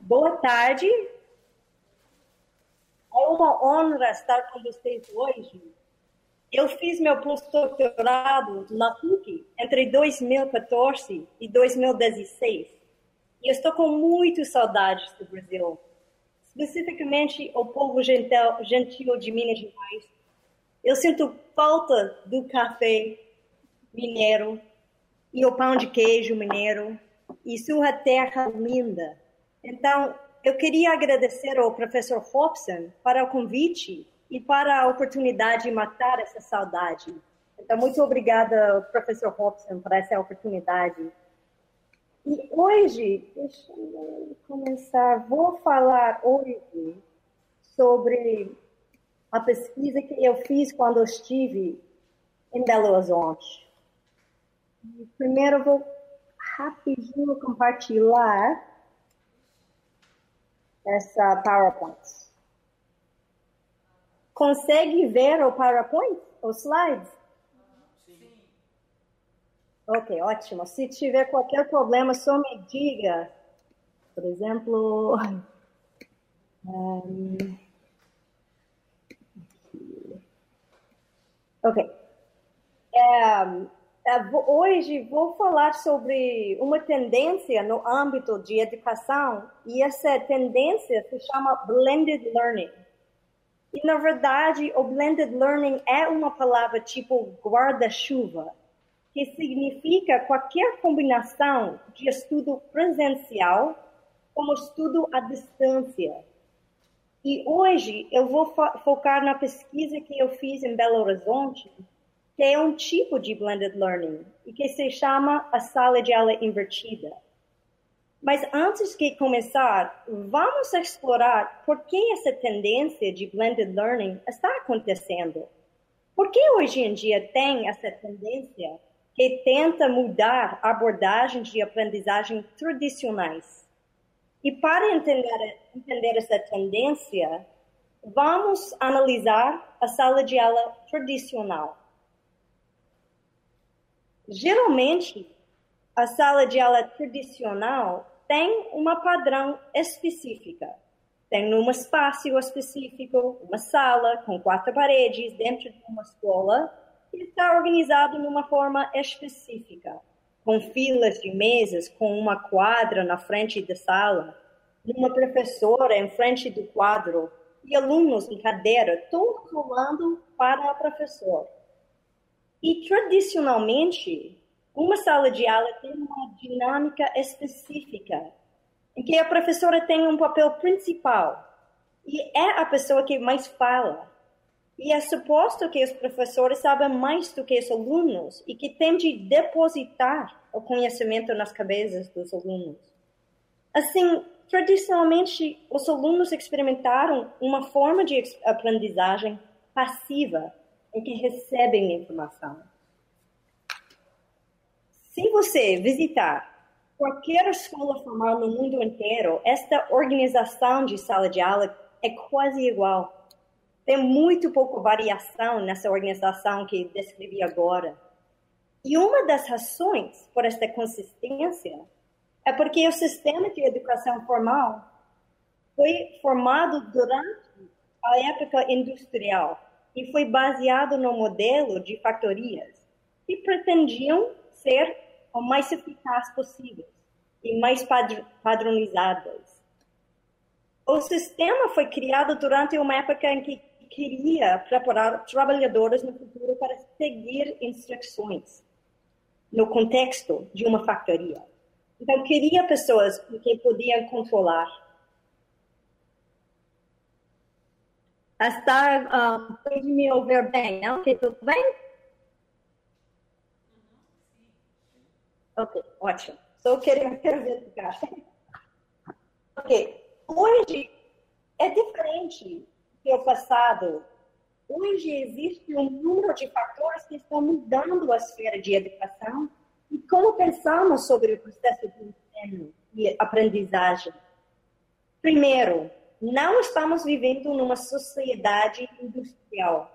Boa tarde. É uma honra estar com vocês hoje. Eu fiz meu pós-doutorado na PUC entre 2014 e 2016. E eu estou com muito saudades do Brasil, especificamente o povo gentil, gentil de Minas Gerais. Eu sinto falta do café mineiro e o pão de queijo mineiro e sua terra linda. Então, eu queria agradecer ao professor Hobson para o convite e para a oportunidade de matar essa saudade. Então, muito obrigada, professor Hobson, por essa oportunidade. E hoje, deixa eu começar, vou falar hoje sobre a pesquisa que eu fiz quando estive em Belo Horizonte. Primeiro, vou rapidinho compartilhar essa PowerPoint. Consegue ver o PowerPoint, os slides? Sim. Ok, ótimo. Se tiver qualquer problema, só me diga. Por exemplo, um, ok. Um, é, hoje vou falar sobre uma tendência no âmbito de educação e essa tendência se chama blended learning. E na verdade, o blended learning é uma palavra tipo guarda-chuva, que significa qualquer combinação de estudo presencial com estudo à distância. E hoje eu vou fo focar na pesquisa que eu fiz em Belo Horizonte é um tipo de blended learning e que se chama a sala de aula invertida. Mas antes de começar, vamos explorar por que essa tendência de blended learning está acontecendo. Por que hoje em dia tem essa tendência que tenta mudar abordagens de aprendizagem tradicionais? E para entender, entender essa tendência, vamos analisar a sala de aula tradicional. Geralmente, a sala de aula tradicional tem uma padrão específica. Tem um espaço específico, uma sala com quatro paredes dentro de uma escola que está organizado de uma forma específica, com filas de mesas, com uma quadra na frente da sala, uma professora em frente do quadro e alunos em cadeira, todos rolando para o professor. E tradicionalmente, uma sala de aula tem uma dinâmica específica, em que a professora tem um papel principal e é a pessoa que mais fala. E é suposto que os professores saibam mais do que os alunos e que têm de depositar o conhecimento nas cabeças dos alunos. Assim, tradicionalmente, os alunos experimentaram uma forma de aprendizagem passiva em que recebem informação. Se você visitar qualquer escola formal no mundo inteiro, esta organização de sala de aula é quase igual. Tem muito pouca variação nessa organização que descrevi agora. E uma das razões por esta consistência é porque o sistema de educação formal foi formado durante a época industrial e foi baseado no modelo de factorias que pretendiam ser o mais eficazes possíveis e mais padronizadas. O sistema foi criado durante uma época em que queria preparar trabalhadores no futuro para seguir instruções no contexto de uma factoria. Então, queria pessoas que podiam controlar Está, um, pode me ouvir bem, não? Ok, tudo bem? Ok, ótimo. Só queria, verificar. ok, hoje é diferente do passado. Hoje existe um número de fatores que estão mudando a esfera de educação e como pensamos sobre o processo de ensino e aprendizagem. Primeiro, não estamos vivendo numa sociedade industrial.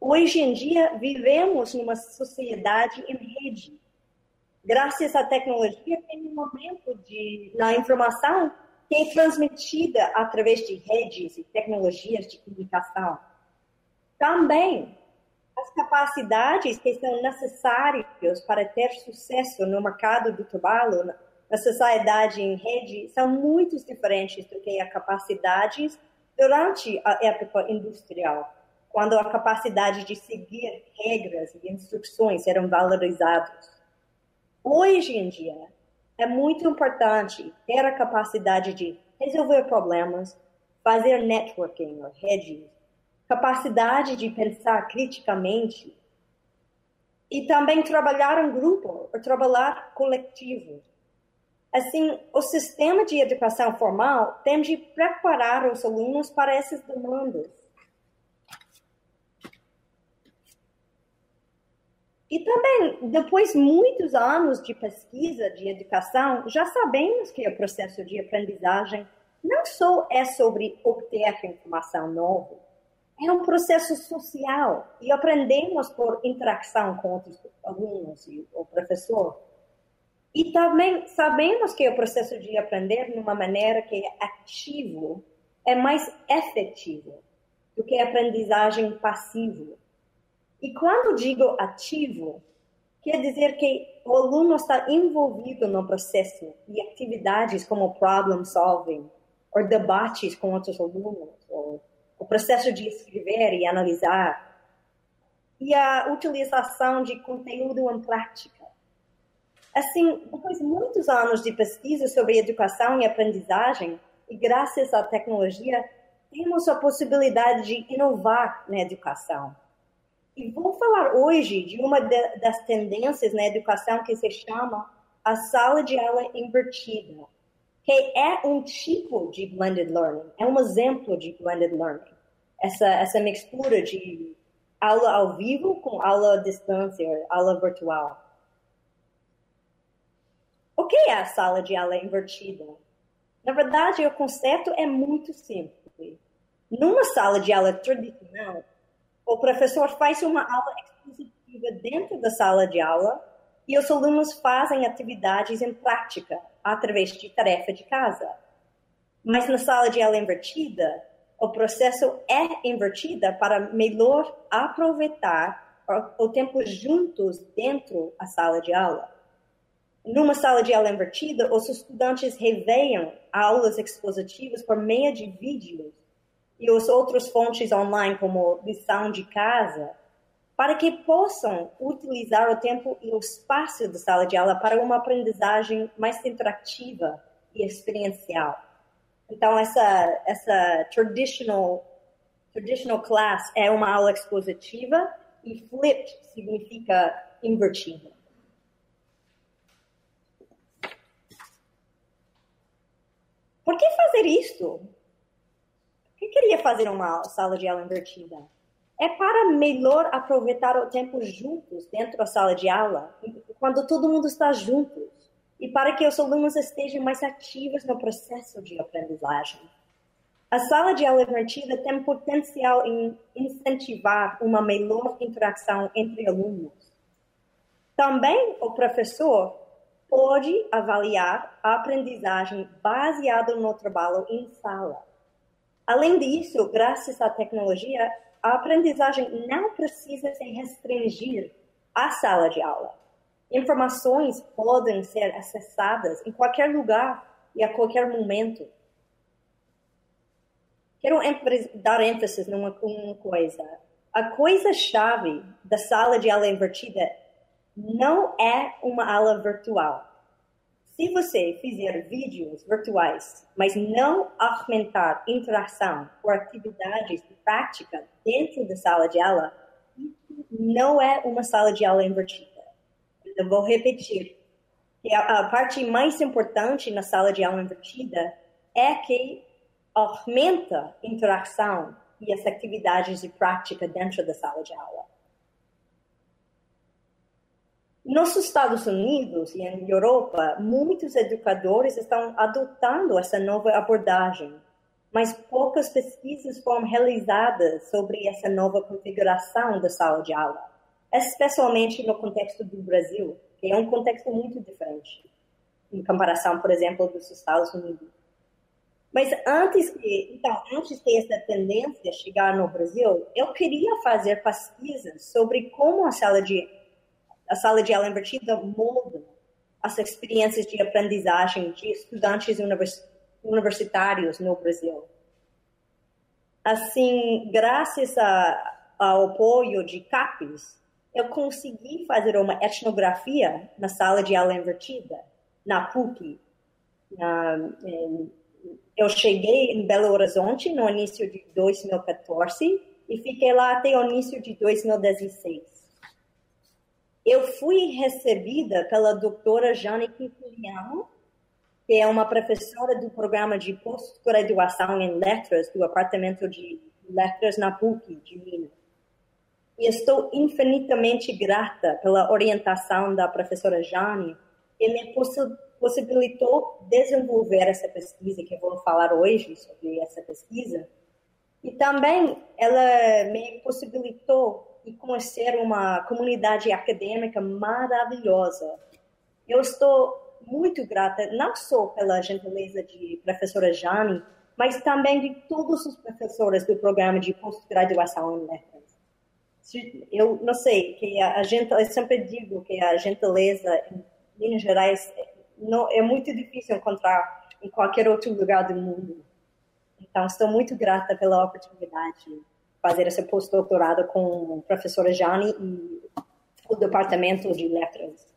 Hoje em dia, vivemos numa sociedade em rede. Graças à tecnologia, tem um momento de, na informação que é transmitida através de redes e tecnologias de comunicação. Também as capacidades que são necessárias para ter sucesso no mercado do trabalho, na sociedade em rede, são muito diferentes do que as capacidades durante a época industrial, quando a capacidade de seguir regras e instruções eram valorizados. Hoje em dia, é muito importante ter a capacidade de resolver problemas, fazer networking ou redes, capacidade de pensar criticamente e também trabalhar em grupo ou trabalhar coletivo. Assim, o sistema de educação formal tem de preparar os alunos para essas demandas. E também, depois de muitos anos de pesquisa de educação, já sabemos que o processo de aprendizagem não só é sobre obter informação nova, é um processo social e aprendemos por interação com outros alunos e o professor. E também sabemos que o processo de aprender de uma maneira que é ativo é mais efetivo do que a aprendizagem passiva. E quando digo ativo, quer dizer que o aluno está envolvido no processo e atividades como problem solving, ou debates com outros alunos, ou o processo de escrever e analisar, e a utilização de conteúdo em prática. Assim, depois de muitos anos de pesquisa sobre educação e aprendizagem, e graças à tecnologia, temos a possibilidade de inovar na educação e vou falar hoje de uma de, das tendências na educação que se chama a sala de aula invertida, que é um tipo de blended learning, é um exemplo de blended learning. Essa, essa mistura de aula ao vivo com aula à distância, aula virtual. O que é a sala de aula invertida? Na verdade, o conceito é muito simples. Numa sala de aula tradicional, o professor faz uma aula expositiva dentro da sala de aula e os alunos fazem atividades em prática através de tarefa de casa. Mas na sala de aula invertida, o processo é invertido para melhor aproveitar o tempo juntos dentro da sala de aula. Numa sala de aula invertida, os estudantes reveiam aulas expositivas por meio de vídeos e os outros fontes online, como lição de casa, para que possam utilizar o tempo e o espaço da sala de aula para uma aprendizagem mais interativa e experiencial. Então, essa, essa traditional, traditional class é uma aula expositiva e flipped significa invertida. Por que fazer isso? que queria fazer uma sala de aula invertida? É para melhor aproveitar o tempo juntos dentro da sala de aula, quando todo mundo está juntos, e para que os alunos estejam mais ativos no processo de aprendizagem. A sala de aula invertida tem potencial em incentivar uma melhor interação entre alunos. Também o professor pode avaliar a aprendizagem baseada no trabalho em sala Além disso, graças à tecnologia, a aprendizagem não precisa se restringir à sala de aula. Informações podem ser acessadas em qualquer lugar e a qualquer momento. Quero dar ênfase numa coisa. A coisa-chave da sala de aula invertida não é uma aula virtual se você fizer vídeos virtuais, mas não aumentar interação ou atividades de prática dentro da sala de aula, não é uma sala de aula invertida. Eu vou repetir. A, parte mais importante na sala de aula invertida é que aumenta interação e as atividades de prática dentro da sala de aula. Nos Estados Unidos e em Europa, muitos educadores estão adotando essa nova abordagem, mas poucas pesquisas foram realizadas sobre essa nova configuração da sala de aula, especialmente no contexto do Brasil, que é um contexto muito diferente em comparação, por exemplo, dos Estados Unidos. Mas antes que, então, antes que essa tendência chegar no Brasil, eu queria fazer pesquisas sobre como a sala de a sala de aula invertida molda as experiências de aprendizagem de estudantes univers, universitários no Brasil. Assim, graças a, ao apoio de CAPES, eu consegui fazer uma etnografia na sala de aula invertida, na PUC. Eu cheguei em Belo Horizonte no início de 2014 e fiquei lá até o início de 2016. Eu fui recebida pela doutora Jane Quintiliano, que é uma professora do programa de pós-graduação em letras do Departamento de Letras na PUC de Minas. E estou infinitamente grata pela orientação da professora Jane, que me possibilitou desenvolver essa pesquisa, que eu vou falar hoje sobre essa pesquisa. E também ela me possibilitou de conhecer uma comunidade acadêmica maravilhosa. Eu estou muito grata, não só pela gentileza de professora Jane, mas também de todos os professores do programa de pós-graduação em letras eu não sei, que a, gente, eu sempre digo que a gentileza em Minas Gerais não, é muito difícil encontrar em qualquer outro lugar do mundo. Então, estou muito grata pela oportunidade de fazer esse pós-doutorado com a professora Jane e o Departamento de Letras,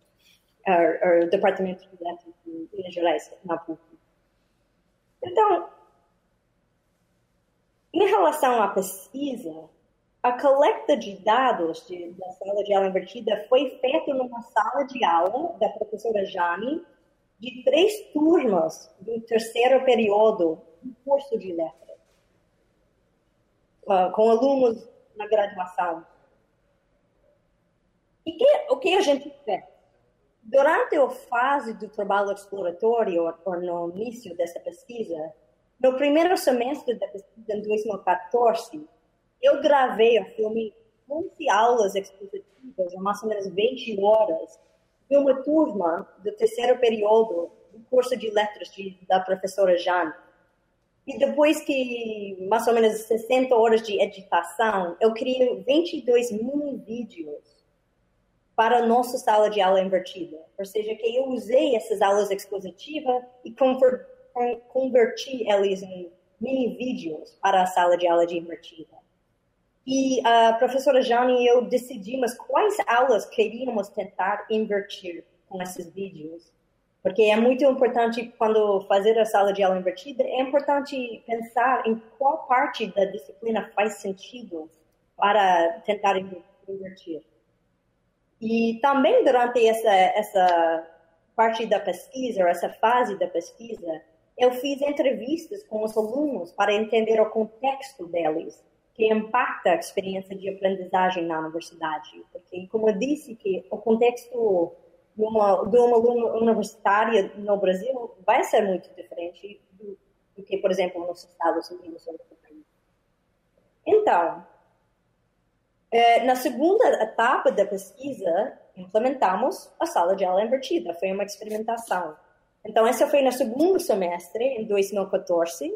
o Departamento de Letras de Minas Gerais, na PUC. Então, em relação à pesquisa, a coleta de dados de, da sala de aula invertida foi feita numa sala de aula da professora Jane de três turmas do terceiro período do curso de letras, uh, com alunos na graduação. E que, o que a gente fez? Durante a fase do trabalho exploratório, ou no início dessa pesquisa, no primeiro semestre da pesquisa, em 2014, eu gravei o filme 11 aulas expositivas, mais ou menos 20 horas, de uma turma do terceiro período do curso de letras de, da professora Jane. E depois que mais ou menos 60 horas de editação, eu criei 22 mini vídeos para a nossa sala de aula invertida. Ou seja, que eu usei essas aulas expositivas e converti elas em mini vídeos para a sala de aula de invertida. E a professora Jane e eu decidimos quais aulas queríamos tentar invertir com esses vídeos. Porque é muito importante, quando fazer a sala de aula invertida, é importante pensar em qual parte da disciplina faz sentido para tentar invertir. E também durante essa, essa parte da pesquisa, essa fase da pesquisa, eu fiz entrevistas com os alunos para entender o contexto deles que impacta a experiência de aprendizagem na universidade. Porque, como eu disse, que o contexto de uma, de uma aluna universitária no Brasil vai ser muito diferente do, do que, por exemplo, nos Estados Unidos. Então, é, na segunda etapa da pesquisa, implementamos a sala de aula invertida. Foi uma experimentação. Então, essa foi no segundo semestre, em 2014,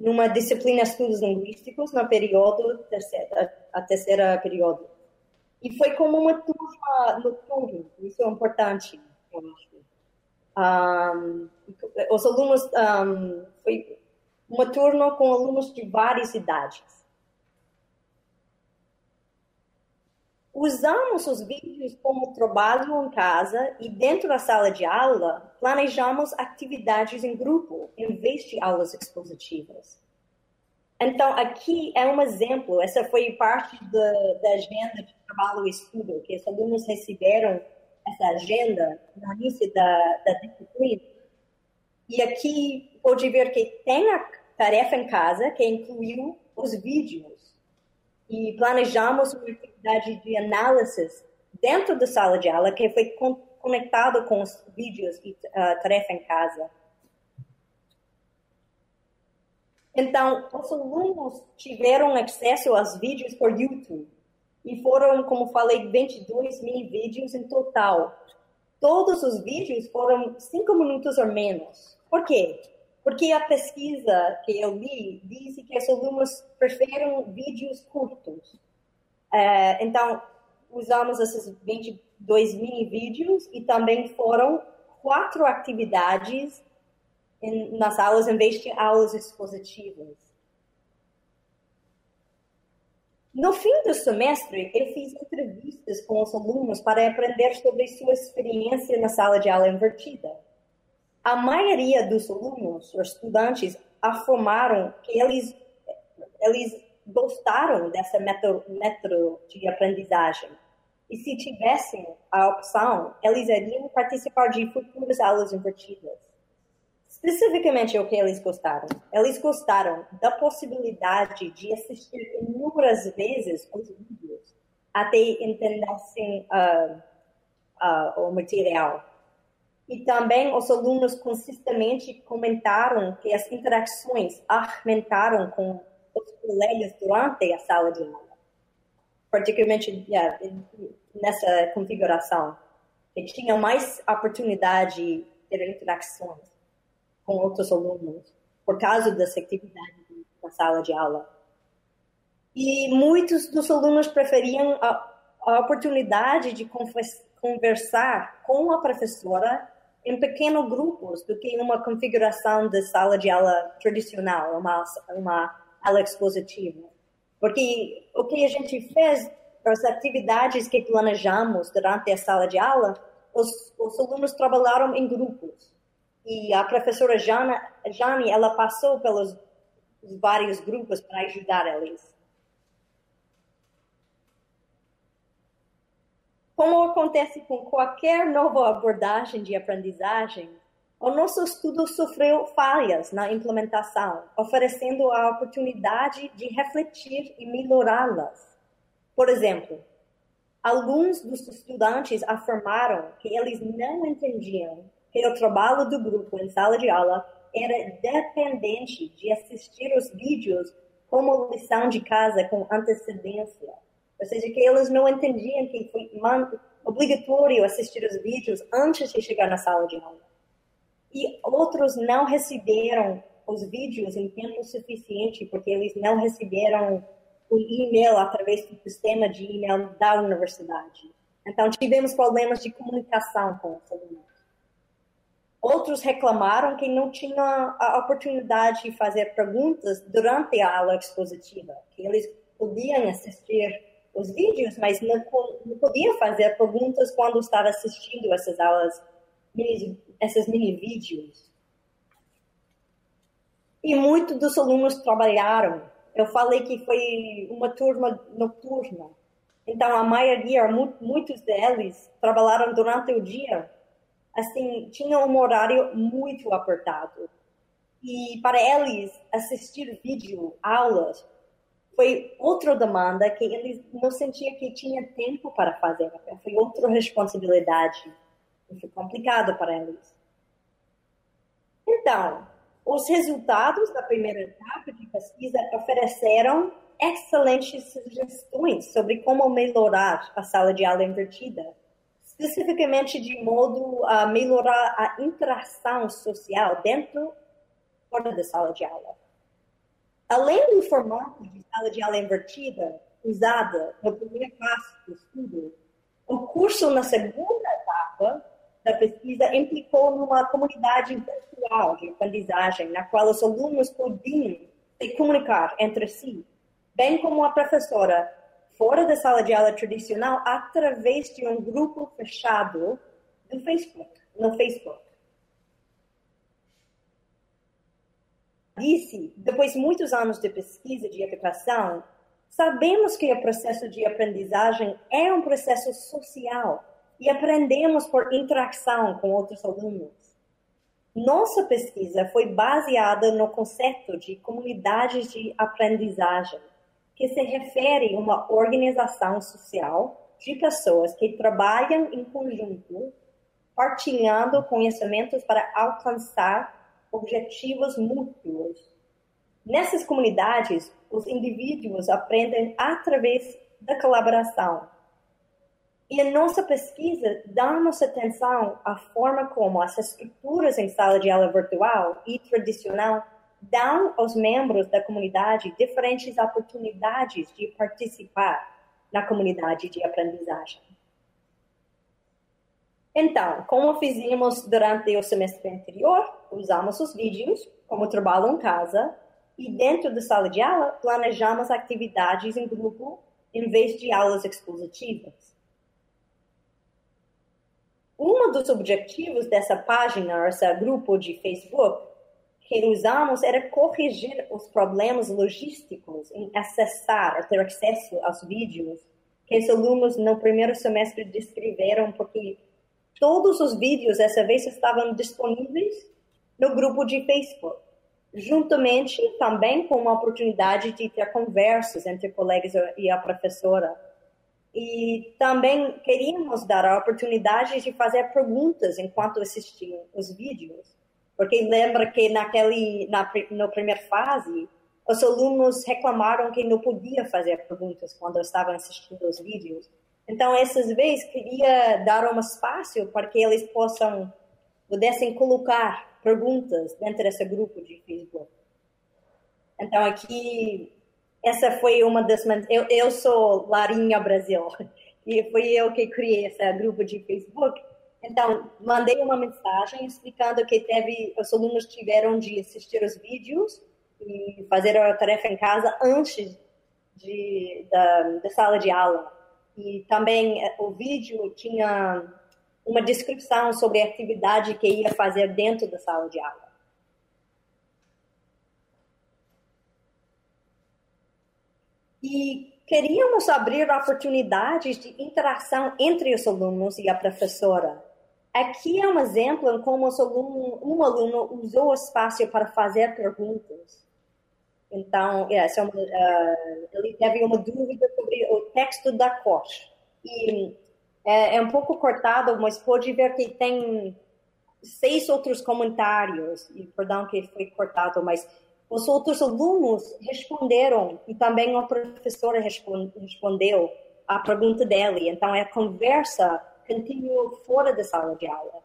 numa disciplina Estudos Linguísticos, no período, terceira, a terceira período. E foi como uma turma noturna, isso é importante, eu acho. Um, os alunos, um, foi uma turma com alunos de várias idades. Usamos os vídeos como trabalho em casa e dentro da sala de aula planejamos atividades em grupo em vez de aulas expositivas. Então, aqui é um exemplo, essa foi parte da, da agenda de trabalho e estudo, que os alunos receberam essa agenda no início da, da disciplina. E aqui pode ver que tem a tarefa em casa, que incluiu os vídeos e planejamos uma atividade de análise dentro da sala de aula que foi conectado com os vídeos e uh, tarefa em casa. Então, os alunos tiveram acesso aos vídeos por YouTube e foram, como falei, 22 mil vídeos em total. Todos os vídeos foram cinco minutos ou menos. Por quê? Porque a pesquisa que eu li diz que os alunos preferem vídeos curtos. É, então, usamos esses 22 mini vídeos e também foram quatro atividades em, nas aulas em vez de aulas expositivas. No fim do semestre, eu fiz entrevistas com os alunos para aprender sobre sua experiência na sala de aula invertida. A maioria dos alunos, os estudantes, afirmaram que eles, eles gostaram dessa método, de aprendizagem. E se tivessem a opção, eles iriam participar de futuras aulas invertidas. Especificamente o que eles gostaram? Eles gostaram da possibilidade de assistir inúmeras vezes os vídeos até entenderem uh, uh, o material. E também os alunos consistentemente comentaram que as interações aumentaram com os colegas durante a sala de aula. Particularmente yeah, nessa configuração. E tinham mais oportunidade de ter interações com outros alunos por causa dessa atividade na sala de aula. E muitos dos alunos preferiam a, a oportunidade de conversar com a professora em pequenos grupos do que uma configuração de sala de aula tradicional, uma, uma aula expositiva. Porque o que a gente fez, as atividades que planejamos durante a sala de aula, os, os alunos trabalharam em grupos. E a professora Jana, Jane, ela passou pelos vários grupos para ajudar eles. Como acontece com qualquer nova abordagem de aprendizagem, o nosso estudo sofreu falhas na implementação, oferecendo a oportunidade de refletir e melhorá-las. Por exemplo, alguns dos estudantes afirmaram que eles não entendiam que o trabalho do grupo em sala de aula era dependente de assistir os vídeos como lição de casa com antecedência. Ou seja, que eles não entendiam que foi obrigatório assistir os vídeos antes de chegar na sala de aula. E outros não receberam os vídeos em tempo suficiente porque eles não receberam o e-mail através do sistema de e-mail da universidade. Então, tivemos problemas de comunicação com os alunos. Outros reclamaram que não tinham a oportunidade de fazer perguntas durante a aula expositiva, que eles podiam assistir os vídeos, mas não, não podiam fazer perguntas quando estava assistindo essas aulas, mini, esses mini vídeos. E muitos dos alunos trabalharam. Eu falei que foi uma turma noturna. Então, a maioria, muitos deles, trabalharam durante o dia assim, tinha um horário muito apertado. E para eles, assistir vídeo, aulas, foi outra demanda que eles não sentiam que tinha tempo para fazer. Foi outra responsabilidade. Foi complicado para eles. Então, os resultados da primeira etapa de pesquisa ofereceram excelentes sugestões sobre como melhorar a sala de aula invertida especificamente de modo a melhorar a interação social dentro e fora da sala de aula. Além do formato de sala de aula invertida usada no primeiro passo do estudo, o curso na segunda etapa da pesquisa implicou numa comunidade virtual de aprendizagem, na qual os alunos podiam se comunicar entre si, bem como a professora fora da sala de aula tradicional através de um grupo fechado do Facebook, no Facebook. Disse, depois de muitos anos de pesquisa de educação, sabemos que o processo de aprendizagem é um processo social e aprendemos por interação com outros alunos. Nossa pesquisa foi baseada no conceito de comunidades de aprendizagem que se refere a uma organização social de pessoas que trabalham em conjunto, partilhando conhecimentos para alcançar objetivos mútuos. Nessas comunidades, os indivíduos aprendem através da colaboração. E em nossa pesquisa, damos atenção à forma como as estruturas em sala de aula virtual e tradicional dão aos membros da comunidade diferentes oportunidades de participar na comunidade de aprendizagem. Então, como fizemos durante o semestre anterior, usamos os vídeos como trabalho em casa e dentro da sala de aula planejamos atividades em grupo em vez de aulas expositivas. Um dos objetivos dessa página, esse grupo de Facebook, que usamos era corrigir os problemas logísticos em acessar, ter acesso aos vídeos que os alunos no primeiro semestre descreveram, porque todos os vídeos dessa vez estavam disponíveis no grupo de Facebook, juntamente também com uma oportunidade de ter conversas entre colegas e a professora. E também queríamos dar a oportunidade de fazer perguntas enquanto assistiam os vídeos. Porque lembra que naquele, na, na primeira fase, os alunos reclamaram que não podia fazer perguntas quando estavam assistindo os vídeos. Então, essas vezes, queria dar um espaço para que eles possam, pudessem colocar perguntas dentro desse grupo de Facebook. Então, aqui, essa foi uma das... Eu, eu sou Larinha Brasil, e foi eu que criei esse grupo de Facebook. Então, mandei uma mensagem explicando que teve, os alunos tiveram de assistir os vídeos e fazer a tarefa em casa antes de, da, da sala de aula. E também eh, o vídeo tinha uma descrição sobre a atividade que ia fazer dentro da sala de aula. E queríamos abrir oportunidades de interação entre os alunos e a professora Aqui é um exemplo em como aluno, um aluno usou o espaço para fazer perguntas. Então, essa é uma, uh, ele teve uma dúvida sobre o texto da cor. E é, é, um pouco cortado, mas pode ver que tem seis outros comentários. E perdão que foi cortado, mas os outros alunos responderam e também a professora respondeu a pergunta dele. Então, é a conversa continuou fora da sala de aula.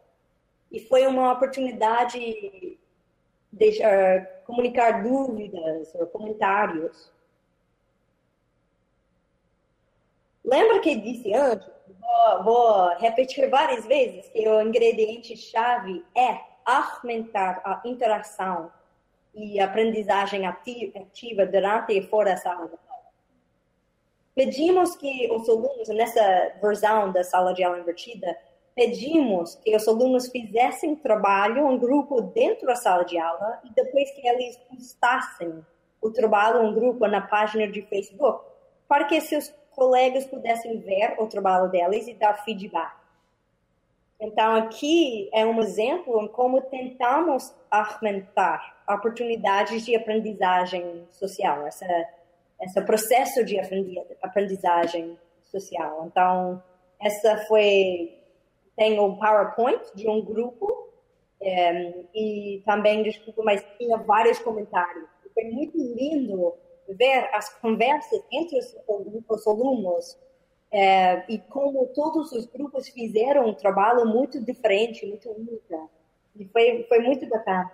E foi uma oportunidade de uh, comunicar dúvidas ou comentários. Lembra que disse antes, vou, vou repetir várias vezes, que o ingrediente-chave é aumentar a interação e aprendizagem ativa durante e fora da sala de aula. Pedimos que os alunos, nessa versão da sala de aula invertida, pedimos que os alunos fizessem trabalho em grupo dentro da sala de aula e depois que eles postassem o trabalho em grupo na página de Facebook, para que seus colegas pudessem ver o trabalho deles e dar feedback. Então, aqui é um exemplo em como tentamos aumentar oportunidades de aprendizagem social, essa esse processo de aprendizagem social. Então, essa foi tem o PowerPoint de um grupo é, e também desculpa, mas tinha vários comentários. Foi muito lindo ver as conversas entre os, os alunos é, e como todos os grupos fizeram um trabalho muito diferente, muito único. E foi, foi muito bacana.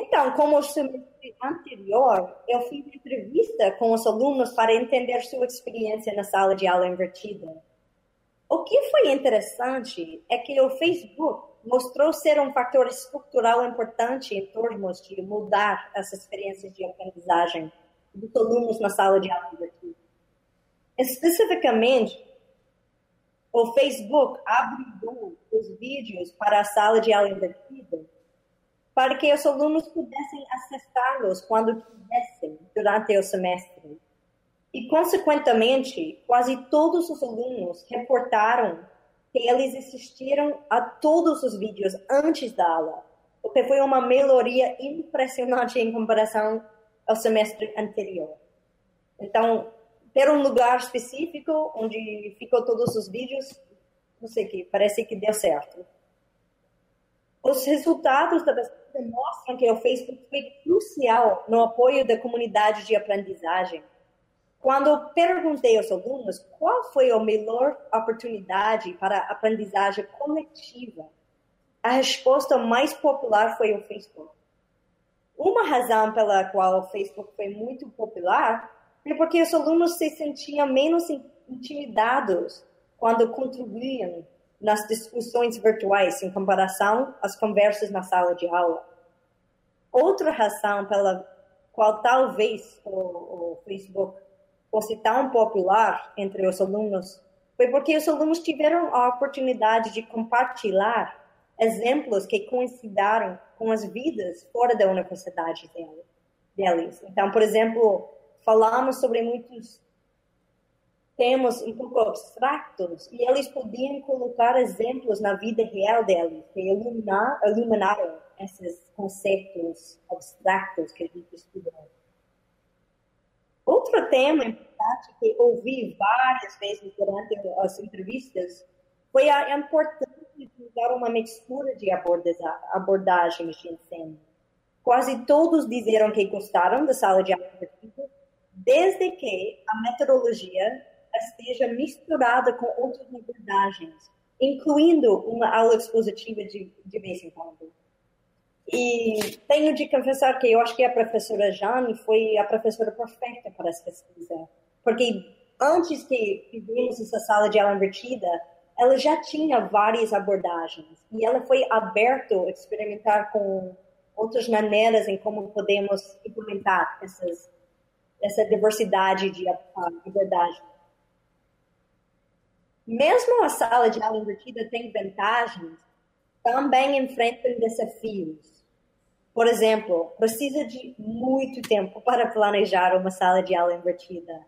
Então, como o semestre anterior, eu fiz entrevista com os alunos para entender sua experiência na sala de aula invertida. O que foi interessante é que o Facebook mostrou ser um fator estrutural importante em termos de mudar as experiências de aprendizagem dos alunos na sala de aula invertida. Especificamente, o Facebook abriu os vídeos para a sala de aula invertida para que os alunos pudessem acessá-los quando quisessem durante o semestre. E, consequentemente, quase todos os alunos reportaram que eles assistiram a todos os vídeos antes da aula, o que foi uma melhoria impressionante em comparação ao semestre anterior. Então, ter um lugar específico onde ficou todos os vídeos, não sei que, parece que deu certo. Os resultados da pesquisa mostram que o Facebook foi crucial no apoio da comunidade de aprendizagem. Quando perguntei aos alunos qual foi a melhor oportunidade para aprendizagem coletiva, a resposta mais popular foi o Facebook. Uma razão pela qual o Facebook foi muito popular é porque os alunos se sentiam menos intimidados quando contribuíam nas discussões virtuais em comparação às conversas na sala de aula. Outra razão pela qual talvez o, o Facebook fosse tão popular entre os alunos foi porque os alunos tiveram a oportunidade de compartilhar exemplos que coincidiram com as vidas fora da universidade deles. Então, por exemplo, falamos sobre muitos temas um pouco abstratos e eles podiam colocar exemplos na vida real deles que iluminar, iluminaram esses conceitos abstratos que a gente estudou. Outro tema importante que ouvi várias vezes durante as entrevistas foi a importância de usar uma mistura de abordagens de ensino. Quase todos disseram que gostaram da sala de aula desde que a metodologia esteja misturada com outras abordagens, incluindo uma aula expositiva de, de vez em quando. E tenho de confessar que eu acho que a professora Jane foi a professora perfeita para essa pesquisa, porque antes que vimos essa sala de aula invertida, ela já tinha várias abordagens e ela foi aberta a experimentar com outras maneiras em como podemos implementar essas, essa diversidade de abordagens. Mesmo a sala de aula invertida tem vantagens, também enfrenta desafios. Por exemplo, precisa de muito tempo para planejar uma sala de aula invertida.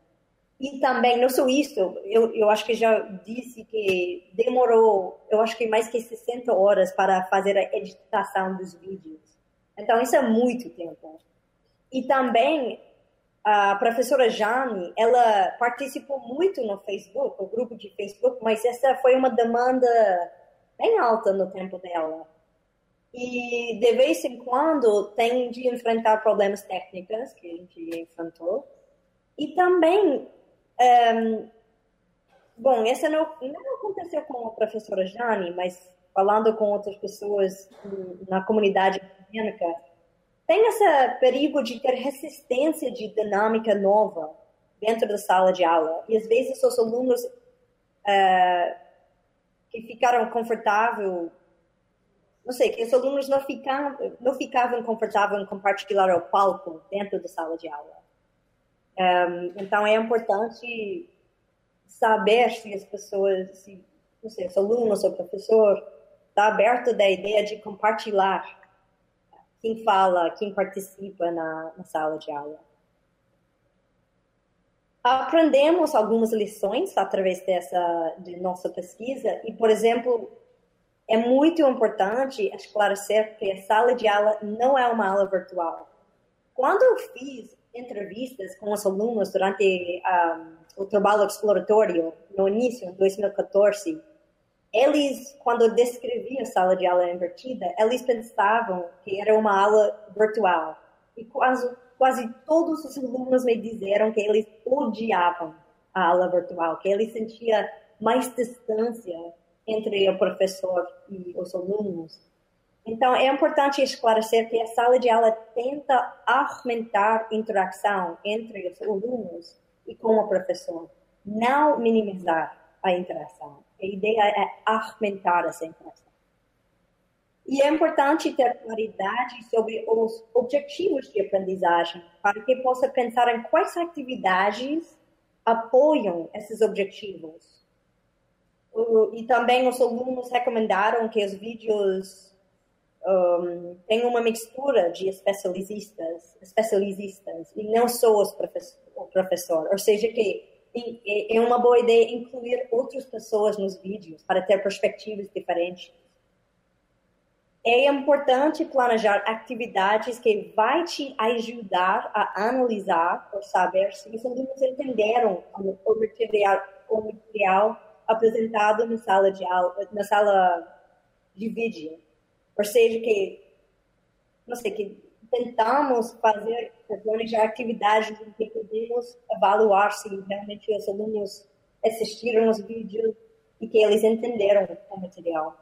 E também, não só isso, eu, eu acho que já disse que demorou, eu acho que mais que 60 horas para fazer a editação dos vídeos. Então, isso é muito tempo. E também, a professora Jane, ela participou muito no Facebook, o grupo de Facebook, mas essa foi uma demanda bem alta no tempo dela. E de vez em quando tem de enfrentar problemas técnicos que a gente enfrentou. E também, um, bom, essa não, não aconteceu com a professora Jane, mas falando com outras pessoas na comunidade acadêmica, tem esse perigo de ter resistência de dinâmica nova dentro da sala de aula. E às vezes os alunos uh, que ficaram confortáveis não sei, que os alunos não ficavam, não ficavam confortáveis em compartilhar o palco dentro da sala de aula. Um, então é importante saber se as pessoas, se, não sei, os alunos o professor está aberto da ideia de compartilhar quem fala, quem participa na, na sala de aula. Aprendemos algumas lições através dessa de nossa pesquisa e, por exemplo, é muito importante esclarecer que a sala de aula não é uma aula virtual. Quando eu fiz entrevistas com os alunos durante um, o trabalho exploratório, no início, em 2014, eles, quando descreviam a sala de aula invertida, eles pensavam que era uma aula virtual. E quase, quase todos os alunos me disseram que eles odiavam a aula virtual, que eles sentiam mais distância entre o professor e os alunos. Então, é importante esclarecer que a sala de aula tenta aumentar a interação entre os alunos e com o professor, não minimizar a interação. A ideia é aumentar essa interação. E é importante ter claridade sobre os objetivos de aprendizagem, para que possa pensar em quais atividades apoiam esses objetivos e também os alunos recomendaram que os vídeos um, tenham uma mistura de especialistas, especialistas e não só os professor, o professor. Ou seja, que é uma boa ideia incluir outras pessoas nos vídeos para ter perspectivas diferentes. É importante planejar atividades que vai te ajudar a analisar ou saber se os alunos entenderam o material, o material apresentado na sala de aula, na sala de vídeo. Ou seja, que, não sei, que tentamos fazer, planejar atividades que podemos avaliar se realmente os alunos assistiram os vídeos e que eles entenderam o material.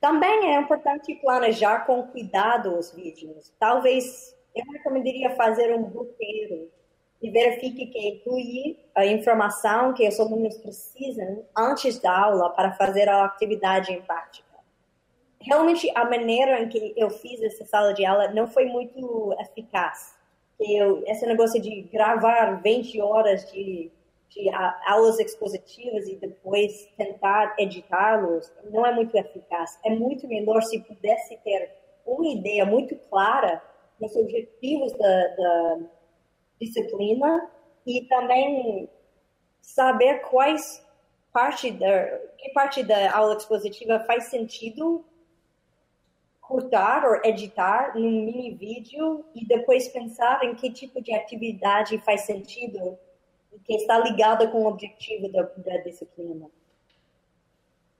Também é importante planejar com cuidado os vídeos. Talvez eu recomendaria fazer um roteiro e verifique que inclui a informação que os alunos precisam antes da aula para fazer a atividade em prática. Realmente, a maneira em que eu fiz essa sala de aula não foi muito eficaz. Eu, esse negócio de gravar 20 horas de, de aulas expositivas e depois tentar editá-los não é muito eficaz. É muito melhor se pudesse ter uma ideia muito clara dos objetivos da, da disciplina e também saber quais parte da que parte da aula expositiva faz sentido cortar ou editar num mini vídeo e depois pensar em que tipo de atividade faz sentido e que está ligada com o objetivo da, da disciplina.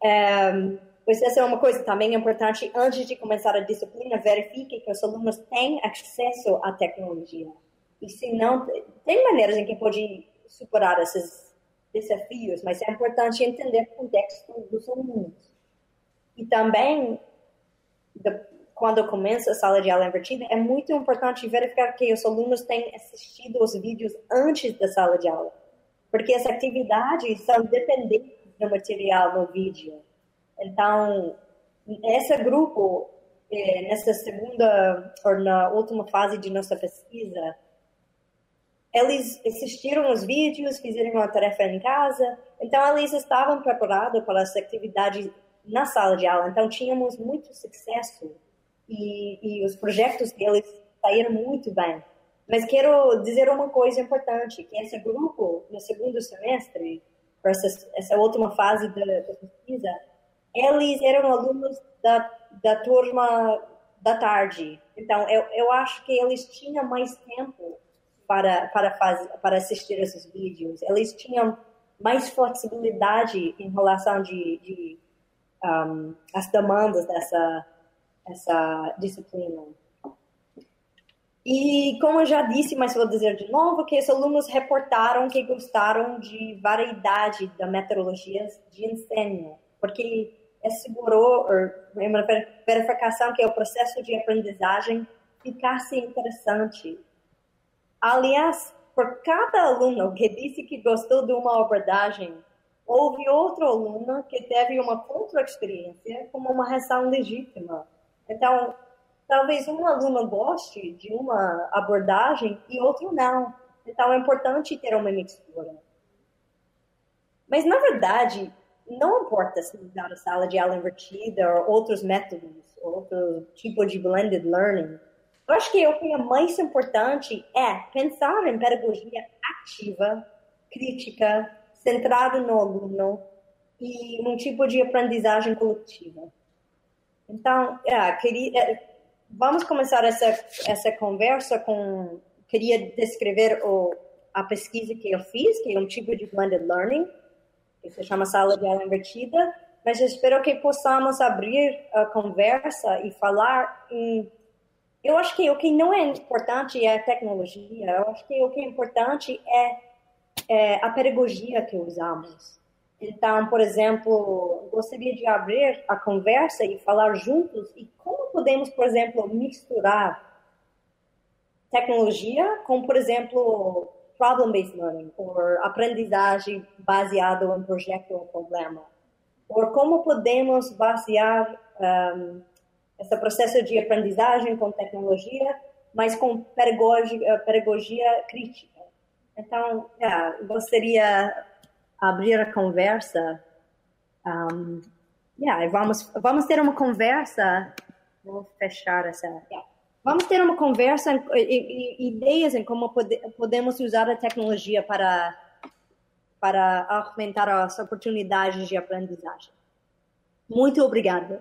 Um, Pois essa é uma coisa também importante. Antes de começar a disciplina, verifique que os alunos têm acesso à tecnologia. E se não, tem maneiras em que pode superar esses desafios, mas é importante entender o contexto dos alunos. E também, quando começa a sala de aula invertida, é muito importante verificar que os alunos têm assistido os vídeos antes da sala de aula, porque as atividades são dependentes do material no vídeo. Então, esse grupo, é, nessa segunda ou na última fase de nossa pesquisa, eles assistiram os vídeos, fizeram uma tarefa em casa, então eles estavam preparados para as atividades na sala de aula, então tínhamos muito sucesso e, e os projetos deles saíram muito bem. Mas quero dizer uma coisa importante, que esse grupo, no segundo semestre, essa, essa última fase da, da pesquisa, eles eram alunos da, da turma da tarde. Então, eu, eu acho que eles tinham mais tempo para, para, fazer, para assistir esses vídeos. Eles tinham mais flexibilidade em relação de, de um, as demandas dessa essa disciplina. E como eu já disse, mas vou dizer de novo, que os alunos reportaram que gostaram de variedade da metodologias de ensino, porque assegurou uma verificação que o processo de aprendizagem ficasse interessante. Aliás, por cada aluno que disse que gostou de uma abordagem, houve outro aluno que teve uma contra-experiência como uma reação legítima. Então, talvez um aluno goste de uma abordagem e outro não. Então, é importante ter uma mistura. Mas, na verdade, não importa se usar a sala de aula invertida ou outros métodos, outro tipo de blended learning. Eu acho que o que é mais importante é pensar em pedagogia ativa, crítica, centrada no aluno e um tipo de aprendizagem coletiva. Então, é, queria, é, vamos começar essa, essa conversa com. Queria descrever o, a pesquisa que eu fiz, que é um tipo de blended learning que se chama Sala de Aula Invertida, mas espero que possamos abrir a conversa e falar em... Eu acho que o que não é importante é a tecnologia, eu acho que o que é importante é, é a pedagogia que usamos. Então, por exemplo, gostaria de abrir a conversa e falar juntos e como podemos, por exemplo, misturar tecnologia com, por exemplo, problem-based learning, ou aprendizagem baseada em projeto ou problema, ou como podemos basear um, esse processo de aprendizagem com tecnologia, mas com pedagogia, pedagogia crítica. Então, yeah, gostaria abrir a conversa. Um, yeah, vamos, vamos ter uma conversa. Vou fechar essa. Yeah. Vamos ter uma conversa, ideias em como pode, podemos usar a tecnologia para, para aumentar as oportunidades de aprendizagem. Muito obrigada.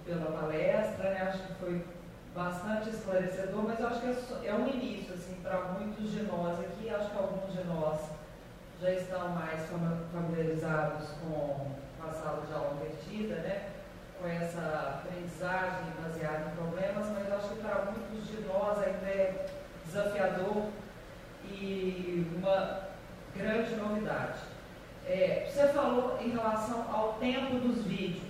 pela palestra, né? acho que foi bastante esclarecedor, mas acho que é, é um início, assim, para muitos de nós aqui, acho que alguns de nós já estão mais familiarizados com a sala de aula invertida, né? com essa aprendizagem baseada em problemas, mas acho que para muitos de nós ainda é desafiador e uma grande novidade. É, você falou em relação ao tempo dos vídeos,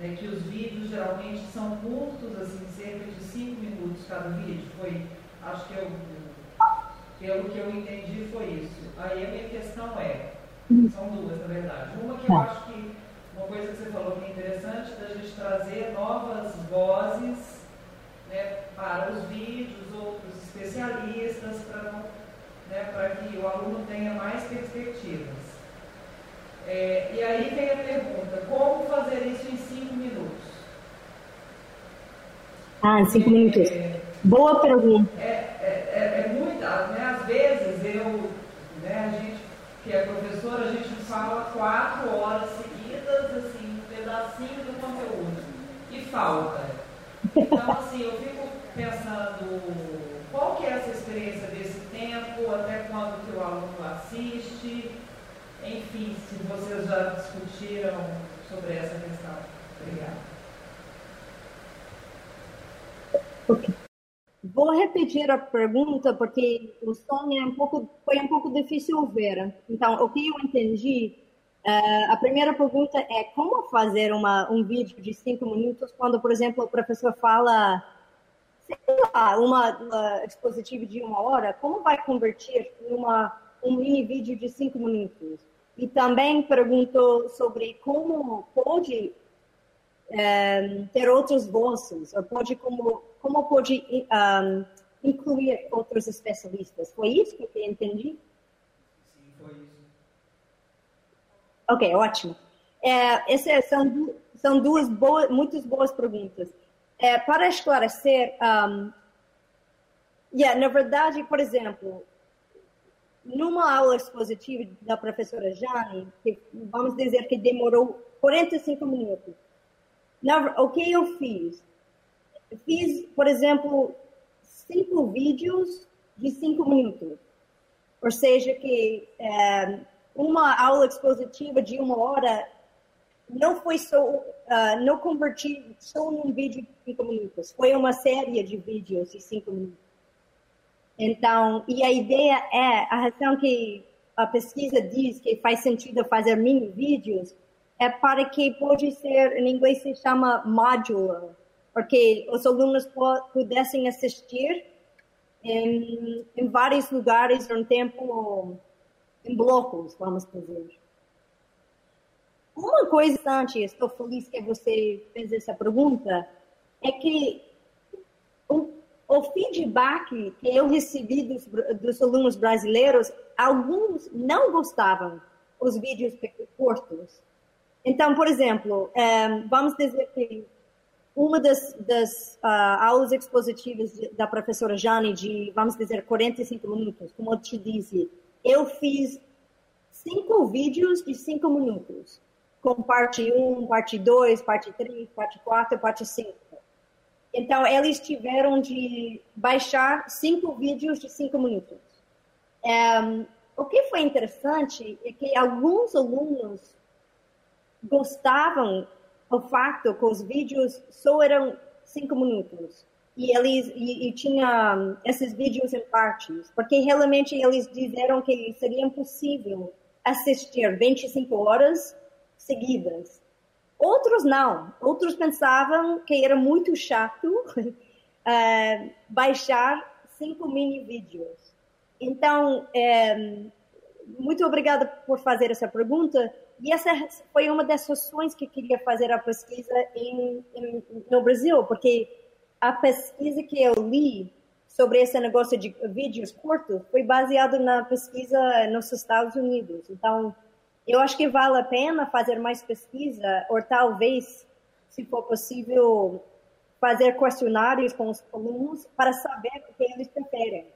né, que os vídeos geralmente são curtos, assim, cerca de 5 minutos cada vídeo. Foi, acho que eu, pelo que eu entendi, foi isso. Aí a minha questão é, são duas na verdade. Uma que eu tá. acho que uma coisa que você falou que é interessante da gente trazer novas vozes né, para os vídeos, outros especialistas, para né, que o aluno tenha mais perspectivas. É, e aí vem a pergunta, como fazer isso em cinco minutos? Ah, em cinco minutos. É, Boa pergunta. É, é, é, é muito, né, às vezes eu, né, a gente que é professora, a gente fala quatro horas seguidas, assim, um pedacinho do conteúdo. E falta. Então, assim, eu fico pensando qual que é essa experiência desse tempo, até quando que o aluno assiste, enfim, se vocês já discutiram sobre essa questão. Obrigada. Vou repetir a pergunta porque o som é um pouco, foi um pouco difícil ver. Então, o que eu entendi, uh, a primeira pergunta é como fazer uma, um vídeo de cinco minutos quando, por exemplo, o professor fala, sei lá, uma, uma dispositivo de uma hora, como vai converter numa um mini vídeo de cinco minutos? E também perguntou sobre como pode um, ter outros vozes, ou pode como, como pode um, incluir outros especialistas. Foi isso que eu entendi? Sim, foi isso. Ok, ótimo. É, essas são, são duas boas, muitas boas perguntas. É, para esclarecer, um, yeah, na verdade, por exemplo, numa aula expositiva da professora Jane, que vamos dizer que demorou 45 minutos, na, o que eu fiz? Fiz, por exemplo, cinco vídeos de cinco minutos. Ou seja, que é, uma aula expositiva de uma hora não foi só, uh, não converti só num vídeo de cinco minutos. Foi uma série de vídeos de cinco minutos. Então, e a ideia é, a razão que a pesquisa diz que faz sentido fazer mini vídeos é para que pode ser, em inglês se chama modular, porque os alunos pudessem assistir em, em vários lugares em tempo, em blocos, vamos dizer. Uma coisa antes, estou feliz que você fez essa pergunta, é que o feedback que eu recebi dos, dos alunos brasileiros, alguns não gostavam os vídeos curtos. Então, por exemplo, um, vamos dizer que uma das, das uh, aulas expositivas da professora Jane de, vamos dizer, 45 minutos, como eu te disse, eu fiz cinco vídeos de cinco minutos, com parte 1, parte 2, parte 3, parte 4 parte 5. Então, eles tiveram de baixar cinco vídeos de cinco minutos. Um, o que foi interessante é que alguns alunos gostavam do fato que os vídeos só eram cinco minutos e eles e, e tinha um, esses vídeos em partes, porque realmente eles disseram que seria impossível assistir 25 horas seguidas. Outros não, outros pensavam que era muito chato uh, baixar cinco mini vídeos. Então, um, muito obrigada por fazer essa pergunta. E essa foi uma das ações que queria fazer a pesquisa em, em, no Brasil, porque a pesquisa que eu li sobre esse negócio de vídeos curtos foi baseada na pesquisa nos Estados Unidos. Então, eu acho que vale a pena fazer mais pesquisa, ou talvez, se for possível, fazer questionários com os alunos para saber o que eles preferem.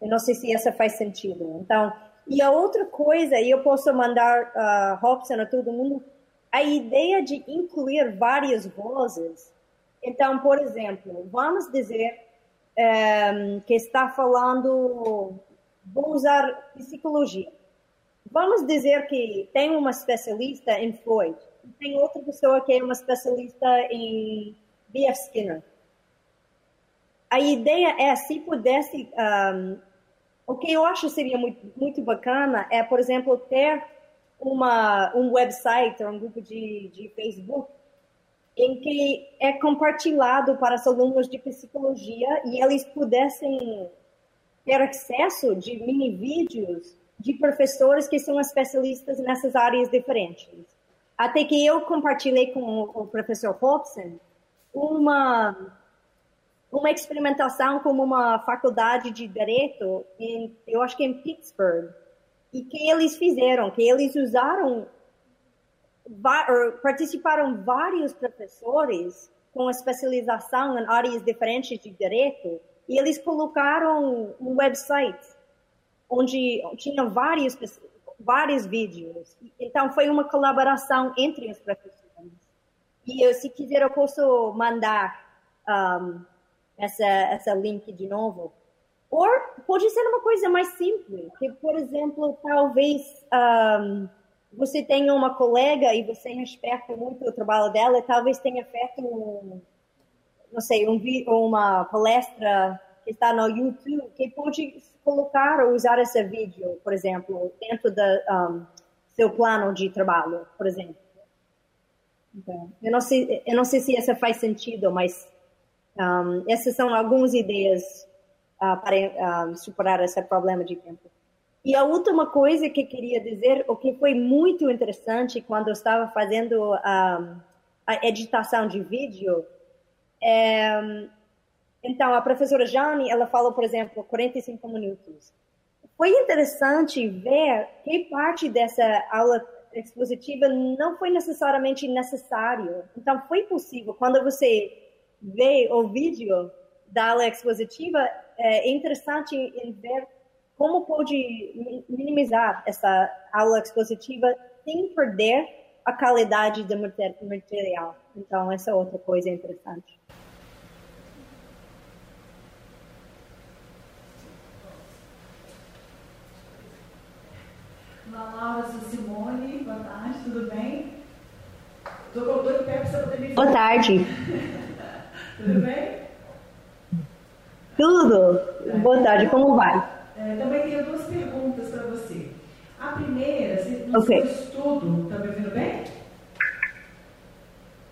Eu não sei se essa faz sentido. Então, e a outra coisa, e eu posso mandar uh, Robson a todo mundo, a ideia de incluir várias vozes. Então, por exemplo, vamos dizer um, ehm, que está falando, vou usar psicologia. Vamos dizer que tem uma especialista em Freud, tem outra pessoa que é uma especialista em B.F. Skinner. A ideia é, se pudesse um, o que eu acho seria muito, muito bacana é, por exemplo, ter uma, um website ou um grupo de, de Facebook em que é compartilhado para os alunos de psicologia e eles pudessem ter acesso de mini vídeos de professores que são especialistas nessas áreas diferentes. Até que eu compartilhei com o professor Hobson uma uma experimentação com uma faculdade de direito, em, eu acho que em Pittsburgh, e que eles fizeram, que eles usaram, participaram vários professores com especialização em áreas diferentes de direito, e eles colocaram um website onde tinha vários vários vídeos. Então foi uma colaboração entre os professores. E eu, se quiser eu posso mandar um, essa, essa link de novo. Ou pode ser uma coisa mais simples, que, por exemplo, talvez um, você tenha uma colega e você respeita muito o trabalho dela, e talvez tenha feito, um, não sei, um, uma palestra que está no YouTube, que pode colocar ou usar esse vídeo, por exemplo, dentro do um, seu plano de trabalho, por exemplo. Então, eu não sei, eu não sei se essa faz sentido, mas um, essas são algumas ideias uh, para uh, superar esse problema de tempo. E a última coisa que queria dizer, o que foi muito interessante quando eu estava fazendo um, a editação de vídeo, é, então a professora Jane, ela falou, por exemplo, 45 minutos. Foi interessante ver que parte dessa aula expositiva não foi necessariamente necessário. Então foi possível quando você ver o vídeo da aula expositiva, é interessante ver como pode minimizar essa aula expositiva sem perder a qualidade do material. Então, essa é outra coisa interessante. Olá, Laura, sou Simone. Boa tarde, tudo bem? Estou com o pé para você poder me Boa tarde. Tudo bem? Tudo. Boa tarde, como vai? É, também tenho duas perguntas para você. A primeira, se no okay. seu estudo, está me ouvindo bem?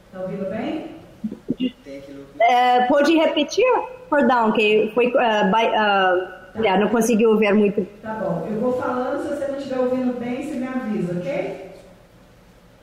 Está ouvindo bem? É, pode repetir? Perdão, que foi. Uh, by, uh, tá. não consegui ouvir muito. Tá bom. Eu vou falando, se você não estiver ouvindo bem, você me avisa, ok?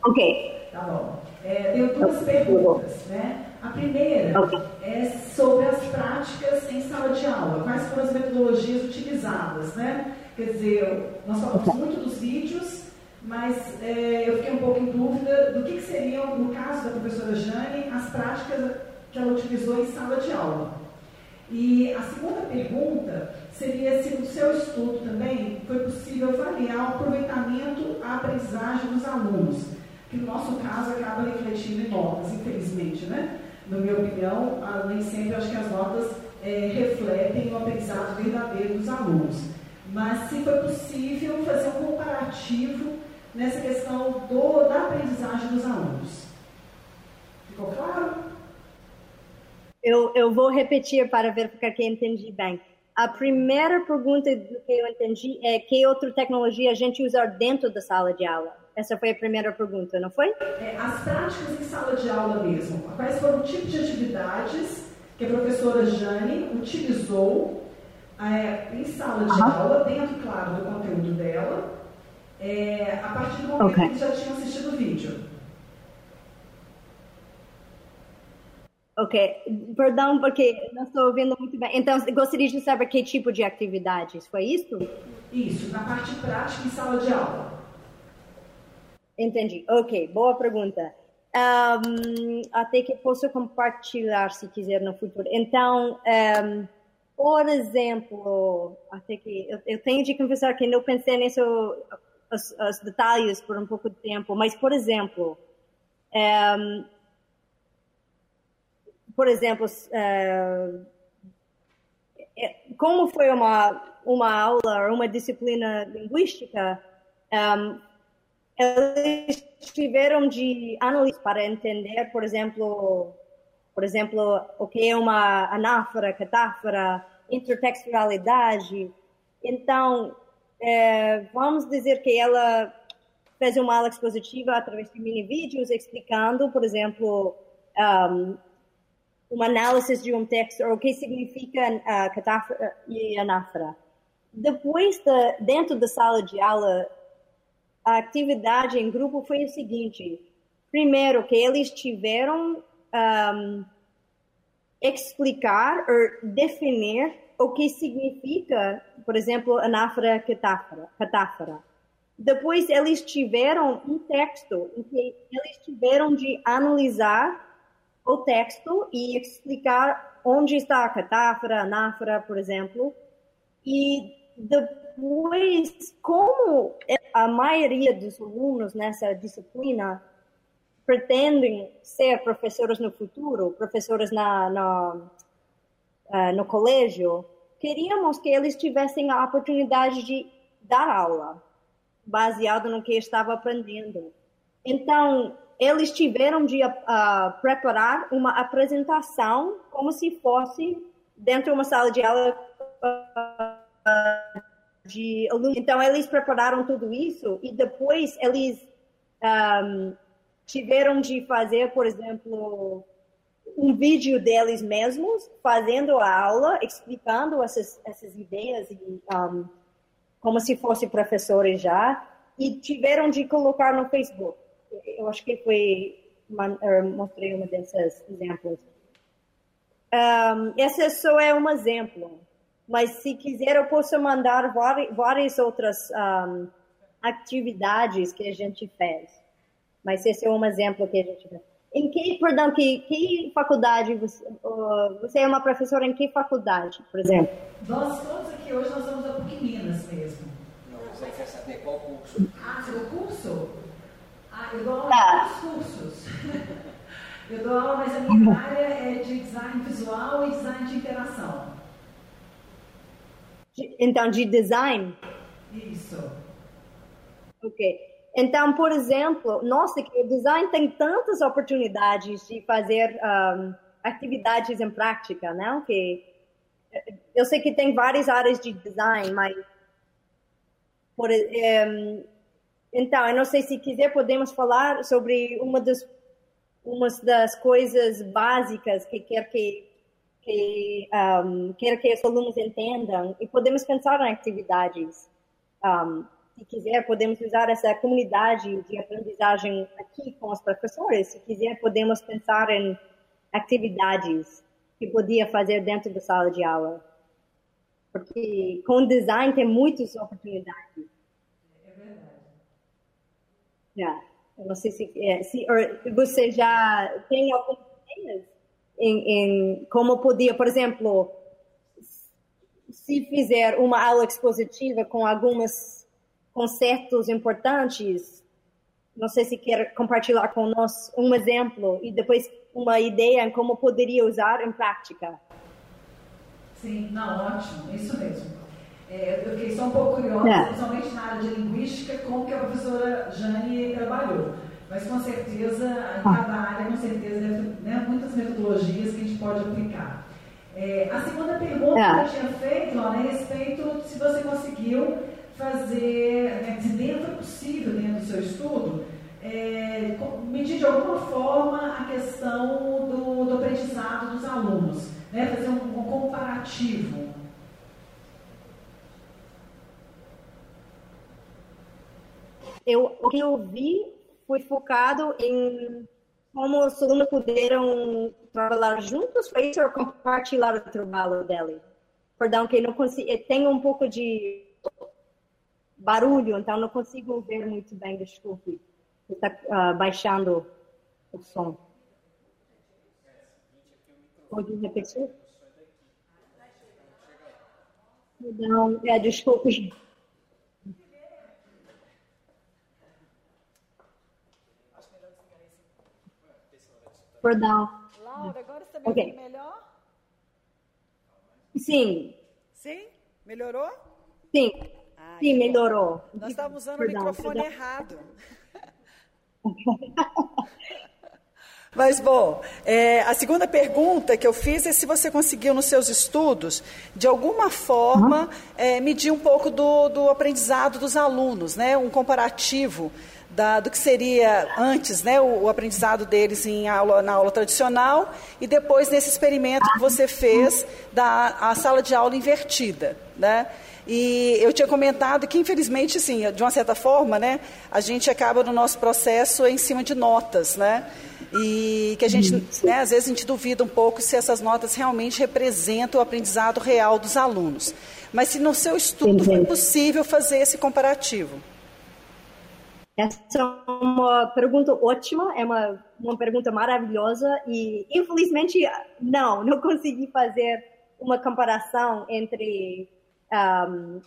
Ok. Tá bom. É, tenho duas perguntas, né? A primeira okay. é sobre as práticas em sala de aula. Quais foram as metodologias utilizadas, né? Quer dizer, nós falamos okay. muito dos vídeos, mas é, eu fiquei um pouco em dúvida do que, que, seriam, no caso da professora Jane, as práticas que ela utilizou em sala de aula. E a segunda pergunta seria se no seu estudo também foi possível avaliar o aproveitamento, a aprendizagem dos alunos, que no nosso caso acaba refletindo em notas, infelizmente, né? na minha opinião, nem sempre acho que as notas é, refletem o aprendizado verdadeiro dos alunos. Mas se foi possível fazer um comparativo nessa questão do, da aprendizagem dos alunos. Ficou claro? Eu, eu vou repetir para verificar que entendi bem. A primeira pergunta do que eu entendi é que outra tecnologia a gente usa dentro da sala de aula. Essa foi a primeira pergunta, não foi? É, as práticas em sala de aula mesmo. Quais foram o tipo de atividades que a professora Jane utilizou é, em sala de aula, dentro, claro, do conteúdo dela, é, a partir do momento okay. que já tinham assistido o vídeo? Ok, perdão porque não estou ouvindo muito bem. Então, gostaria de saber que tipo de atividades, foi isso? Isso, na parte prática em sala de aula. Entendi. Ok, boa pergunta. Um, até que posso compartilhar se quiser no futuro. Então, um, por exemplo, até que eu, eu, tenho de confessar que não pensei nisso os, os, detalhes por um pouco de tempo, mas por exemplo, um, por exemplo, uh, como foi uma uma aula, uma disciplina linguística, um, eles tiveram de analisar para entender, por exemplo, por exemplo, o que é uma anáfora, catáfora, intertextualidade. Então, é, vamos dizer que ela fez uma aula expositiva através de mini vídeos explicando, por exemplo, um, uma análise de um texto, ou o que significa uh, catáfora e anáfora. Depois, de, dentro da sala de aula, a atividade em grupo foi o seguinte: primeiro, que eles tiveram um, explicar ou definir o que significa, por exemplo, anáfora catáfora. catáfora. Depois, eles tiveram um texto em que eles tiveram de analisar o texto e explicar onde está a catáfora, anáfora, por exemplo, e depois, como a maioria dos alunos nessa disciplina pretendem ser professores no futuro, professores na, na uh, no colégio, queríamos que eles tivessem a oportunidade de dar aula, baseado no que estava aprendendo. Então, eles tiveram de uh, preparar uma apresentação como se fosse dentro de uma sala de aula de alunos. Então, eles prepararam tudo isso e depois eles um, tiveram de fazer, por exemplo, um vídeo deles mesmos fazendo a aula, explicando essas, essas ideias e, um, como se fossem professores já e tiveram de colocar no Facebook. Eu acho que foi mostrei um desses exemplos. Um, esse só é um exemplo mas se quiser eu posso mandar várias outras um, atividades que a gente fez. Mas esse é um exemplo que a gente fez. Em que, perdão, que, que faculdade você, uh, você é uma professora em que faculdade, por exemplo? Nós todos aqui hoje nós somos da PUC Minas mesmo. Não, você quer saber qual curso? Ah, seu curso? Eu dou aula tá. em cursos. eu dou aula, mas a minha área é de design visual e design de interação. Então, de design? Isso. Ok. Então, por exemplo, nossa, o design tem tantas oportunidades de fazer um, atividades em prática, não? Que eu sei que tem várias áreas de design, mas por, um, então, eu não sei se quiser podemos falar sobre uma das umas das coisas básicas que quer que que um, quer que os alunos entendam e podemos pensar em atividades. Um, se quiser, podemos usar essa comunidade de aprendizagem aqui com os professores. Se quiser, podemos pensar em atividades que podia fazer dentro da sala de aula. Porque com design tem muitas oportunidades. Eu não sei se, é, se você já tem algumas ideias em, em como podia, por exemplo, se fizer uma aula expositiva com alguns conceitos importantes, não sei se quer compartilhar com nós um exemplo e depois uma ideia em como poderia usar em prática. Sim, não, ótimo, isso mesmo. É, eu fiquei só um pouco curiosa, é. principalmente na área de linguística, como que a professora Jane trabalhou. Mas com certeza, em cada área, com certeza, né, muitas metodologias que a gente pode aplicar. É, a segunda pergunta é. que eu tinha feito, é a respeito se você conseguiu fazer, né, se dentro possível, dentro do seu estudo, é, medir de alguma forma a questão do, do aprendizado dos alunos, né, fazer um, um comparativo. Eu, o que eu vi foi focado em como os alunos puderam trabalhar juntos, foi isso, ou compartilhar o trabalho dele. Perdão, que não consigo, tem um pouco de barulho, então não consigo ver muito bem, desculpe. Está uh, baixando o som. Pode repetir? Não, é, desculpa. Perdão. Laura, agora você está me okay. melhor? Sim. Sim? Melhorou? Sim. Ah, Sim, melhorou. Nós estávamos usando perdão, o microfone perdão. errado. Mas, bom, é, a segunda pergunta que eu fiz é se você conseguiu nos seus estudos, de alguma forma, uhum. é, medir um pouco do, do aprendizado dos alunos, né? um comparativo da, do que seria antes né, o, o, aprendizado deles em aula, na aula tradicional e depois nesse experimento que você fez da a sala de aula invertida. Né? E eu tinha comentado que, infelizmente, assim, de uma certa forma, né, a gente acaba no nosso processo em cima de notas, né? E que a gente, né, às vezes, a gente duvida um pouco se essas notas realmente representam o aprendizado real dos alunos. Mas se no seu estudo foi possível fazer esse comparativo. Essa é uma pergunta ótima, é uma, uma pergunta maravilhosa e, infelizmente, não, não consegui fazer uma comparação entre, um,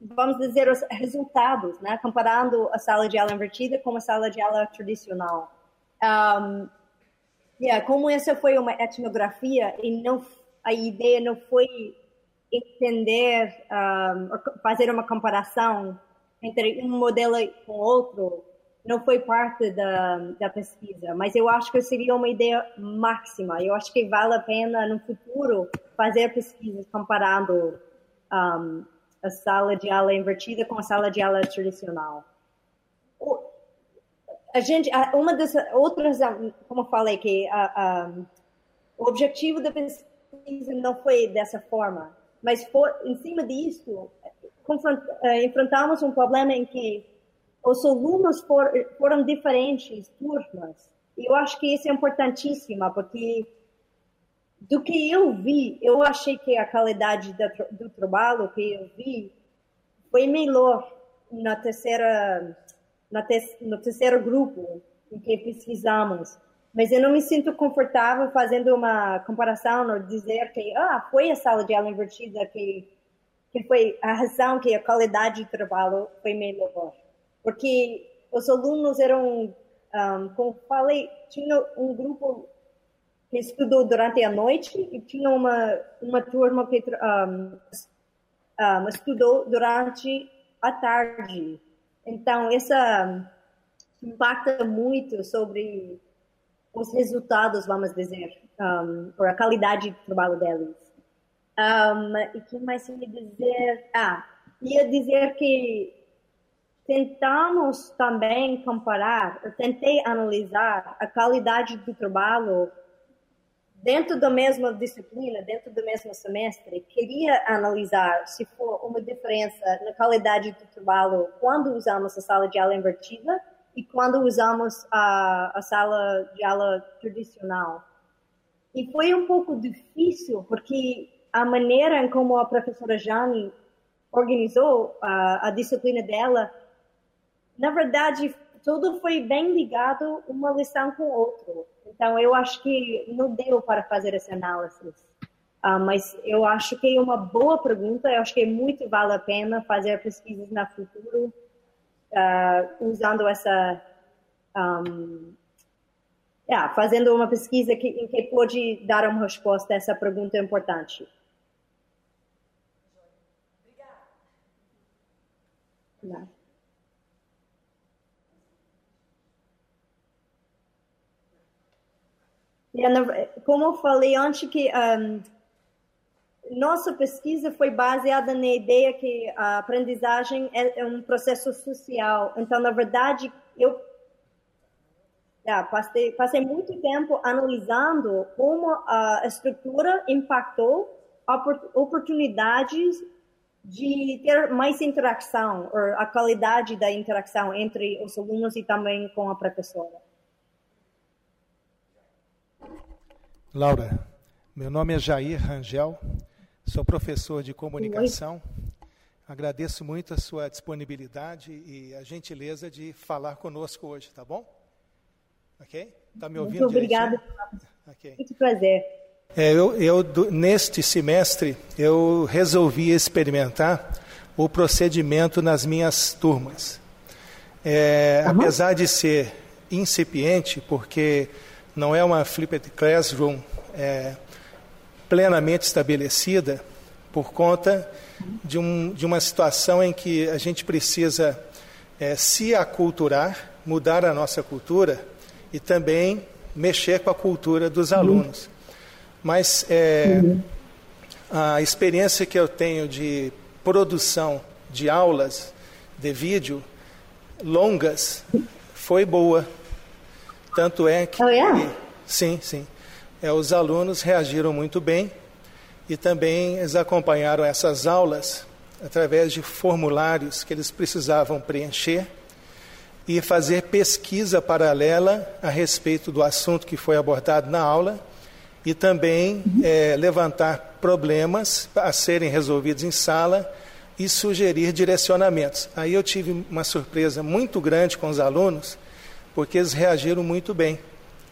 vamos dizer, os resultados, né? comparando a sala de aula invertida com a sala de aula tradicional. Um, yeah, como essa foi uma etnografia e não, a ideia não foi entender, um, fazer uma comparação entre um modelo com outro não foi parte da, da pesquisa, mas eu acho que seria uma ideia máxima. Eu acho que vale a pena no futuro fazer pesquisas comparando um, a sala de aula invertida com a sala de aula tradicional. O, a gente, uma das outras, como eu falei, que a, o objetivo da pesquisa não foi dessa forma, mas for, em cima disso, enfrentamos um problema em que os alunos for, foram diferentes turmas. E eu acho que isso é importantíssimo, porque do que eu vi, eu achei que a qualidade do trabalho que eu vi foi melhor na terceira, na te, no terceiro grupo em que pesquisamos. Mas eu não me sinto confortável fazendo uma comparação ou dizer que ah, foi a sala de aula invertida que que foi a razão que a qualidade de trabalho foi melhor. Porque os alunos eram, um, como falei, tinha um grupo que estudou durante a noite e tinha uma, uma turma que um, um, estudou durante a tarde. Então, essa impacta muito sobre os resultados, vamos dizer, ou a qualidade de trabalho deles. Um, e que mais ia dizer? Ah, ia dizer que tentamos também comparar, eu tentei analisar a qualidade do trabalho dentro da mesma disciplina, dentro do mesmo semestre. Queria analisar se for uma diferença na qualidade do trabalho quando usamos a sala de aula invertida e quando usamos a, a sala de aula tradicional. E foi um pouco difícil, porque a maneira como a professora Jane organizou a, a disciplina dela, na verdade, tudo foi bem ligado uma lição com outra. Então, eu acho que não deu para fazer essa análise. Uh, mas eu acho que é uma boa pergunta. Eu acho que muito vale a pena fazer pesquisas no futuro uh, usando essa um, yeah, fazendo uma pesquisa que, em que pode dar uma resposta a essa pergunta importante. Não. Como eu falei antes, que um, nossa pesquisa foi baseada na ideia que a aprendizagem é, é um processo social. Então, na verdade, eu passei, passei muito tempo analisando como a estrutura impactou oportunidades de ter mais interação, ou a qualidade da interação entre os alunos e também com a professora. Laura, meu nome é Jair Rangel, sou professor de comunicação. Oi. Agradeço muito a sua disponibilidade e a gentileza de falar conosco hoje, tá bom? Ok? Está me ouvindo? Muito obrigada. Okay. Muito prazer. É, eu, eu, neste semestre, eu resolvi experimentar o procedimento nas minhas turmas. É, uhum. Apesar de ser incipiente, porque não é uma flipped classroom é, plenamente estabelecida, por conta de, um, de, uma situação em que a gente precisa é, se aculturar, mudar a nossa cultura e também mexer com a cultura dos uhum. alunos. Mas é, uhum. a experiência que eu tenho de produção de aulas de vídeo longas foi boa. Tanto é que. Oh, yeah? Sim, sim. É, os alunos reagiram muito bem e também eles acompanharam essas aulas através de formulários que eles precisavam preencher e fazer pesquisa paralela a respeito do assunto que foi abordado na aula e também é, levantar problemas a serem resolvidos em sala e sugerir direcionamentos. Aí eu tive uma surpresa muito grande com os alunos, porque eles reagiram muito bem.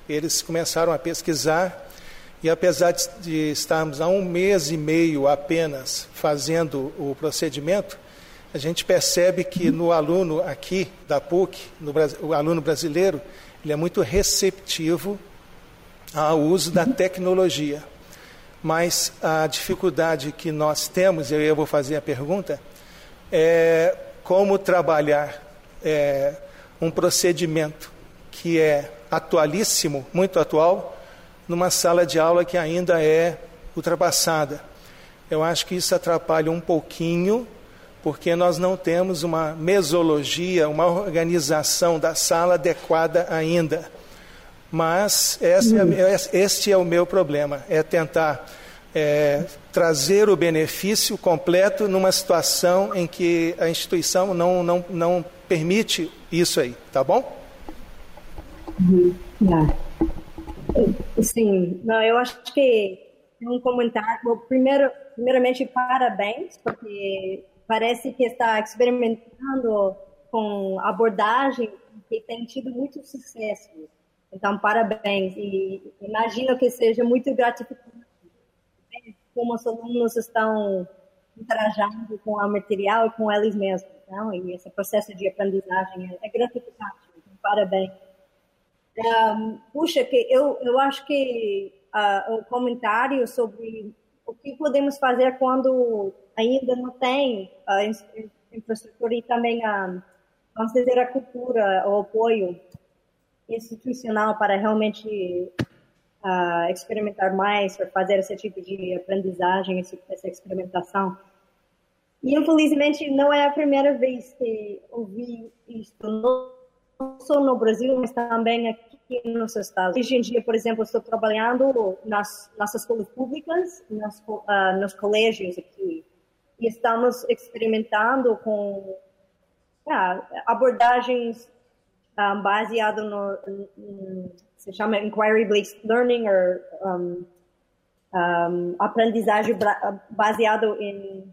Eles começaram a pesquisar e apesar de estarmos há um mês e meio apenas fazendo o procedimento, a gente percebe que no aluno aqui da PUC, no, o aluno brasileiro, ele é muito receptivo ao uso da tecnologia. Mas a dificuldade que nós temos, e eu vou fazer a pergunta, é como trabalhar é, um procedimento que é atualíssimo, muito atual, numa sala de aula que ainda é ultrapassada. Eu acho que isso atrapalha um pouquinho, porque nós não temos uma mesologia, uma organização da sala adequada ainda. Mas é, este é o meu problema, é tentar é, trazer o benefício completo numa situação em que a instituição não, não, não permite isso aí, tá bom? Uhum. Sim, não, eu acho que um comentário. primeiro, primeiramente, parabéns, porque parece que está experimentando com abordagem que tem tido muito sucesso. Então, parabéns. E imagino que seja muito gratificante como os alunos estão interagindo com o material e com eles mesmos. Não? E esse processo de aprendizagem é, gratificante. Então, parabéns. Um, puxa, que eu, eu acho que uh, o comentário sobre o que podemos fazer quando ainda não tem a infraestrutura e também a, vamos dizer, a cultura, o apoio institucional para realmente uh, experimentar mais, para fazer esse tipo de aprendizagem, essa experimentação. E infelizmente não é a primeira vez que ouvi isso, não só no Brasil, mas também aqui nos Estados. Hoje em dia, por exemplo, estou trabalhando nas, nas escolas públicas, nas, uh, nos colégios aqui, e estamos experimentando com uh, abordagens um, baseado no, no, se chama inquiry-based learning ou um, um, aprendizagem baseado em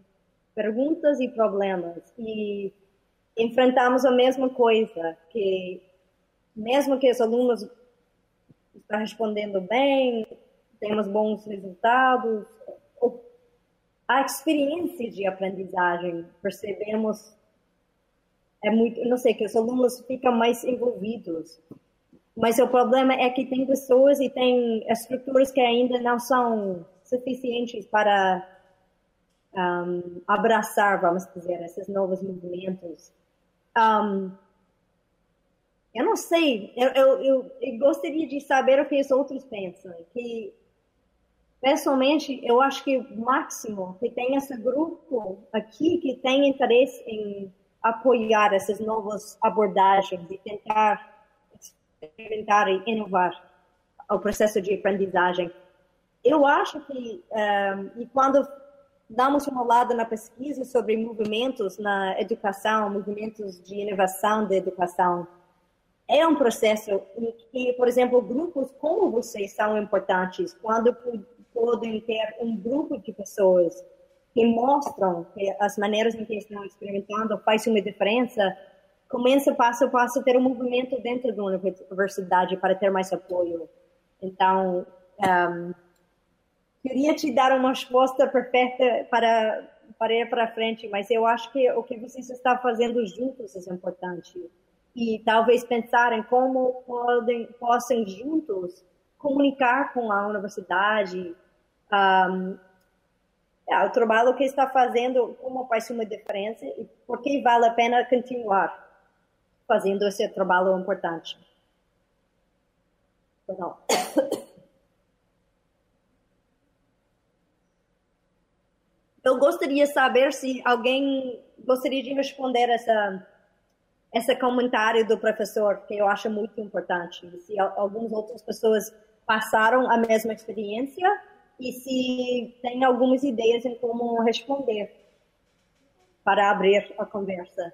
perguntas e problemas. E enfrentamos a mesma coisa que mesmo que os alunos estão respondendo bem temos bons resultados a experiência de aprendizagem percebemos é muito, não sei, que os alunos ficam mais envolvidos. Mas o problema é que tem pessoas e tem estruturas que ainda não são suficientes para um, abraçar, vamos dizer, esses novos movimentos. Um, eu não sei, eu, eu, eu, eu, gostaria de saber o que os outros pensam. Que, pessoalmente, eu acho que o máximo que tem esse grupo aqui que tem interesse em apoiar essas novas abordagens e tentar experimentar e inovar o processo de aprendizagem. Eu acho que, um, ehm, e quando damos uma olhada na pesquisa sobre movimentos na educação, movimentos de inovação da educação, é um processo em que, por exemplo, grupos como vocês são importantes quando podem ter um grupo de pessoas que mostram que as maneiras em que estão experimentando faz uma diferença, começa passo a passo a ter um movimento dentro da universidade para ter mais apoio. Então, um, queria te dar uma resposta perfeita para para ir para frente, mas eu acho que o que vocês estão fazendo juntos é importante e talvez pensar em como podem possam juntos comunicar com a universidade um, é, o trabalho que está fazendo como faz uma diferença e por que vale a pena continuar fazendo esse trabalho importante. Perdão. Eu gostaria de saber se alguém gostaria de responder essa esse comentário do professor, que eu acho muito importante. Se algumas outras pessoas passaram a mesma experiência e se tem algumas ideias em como responder para abrir a conversa.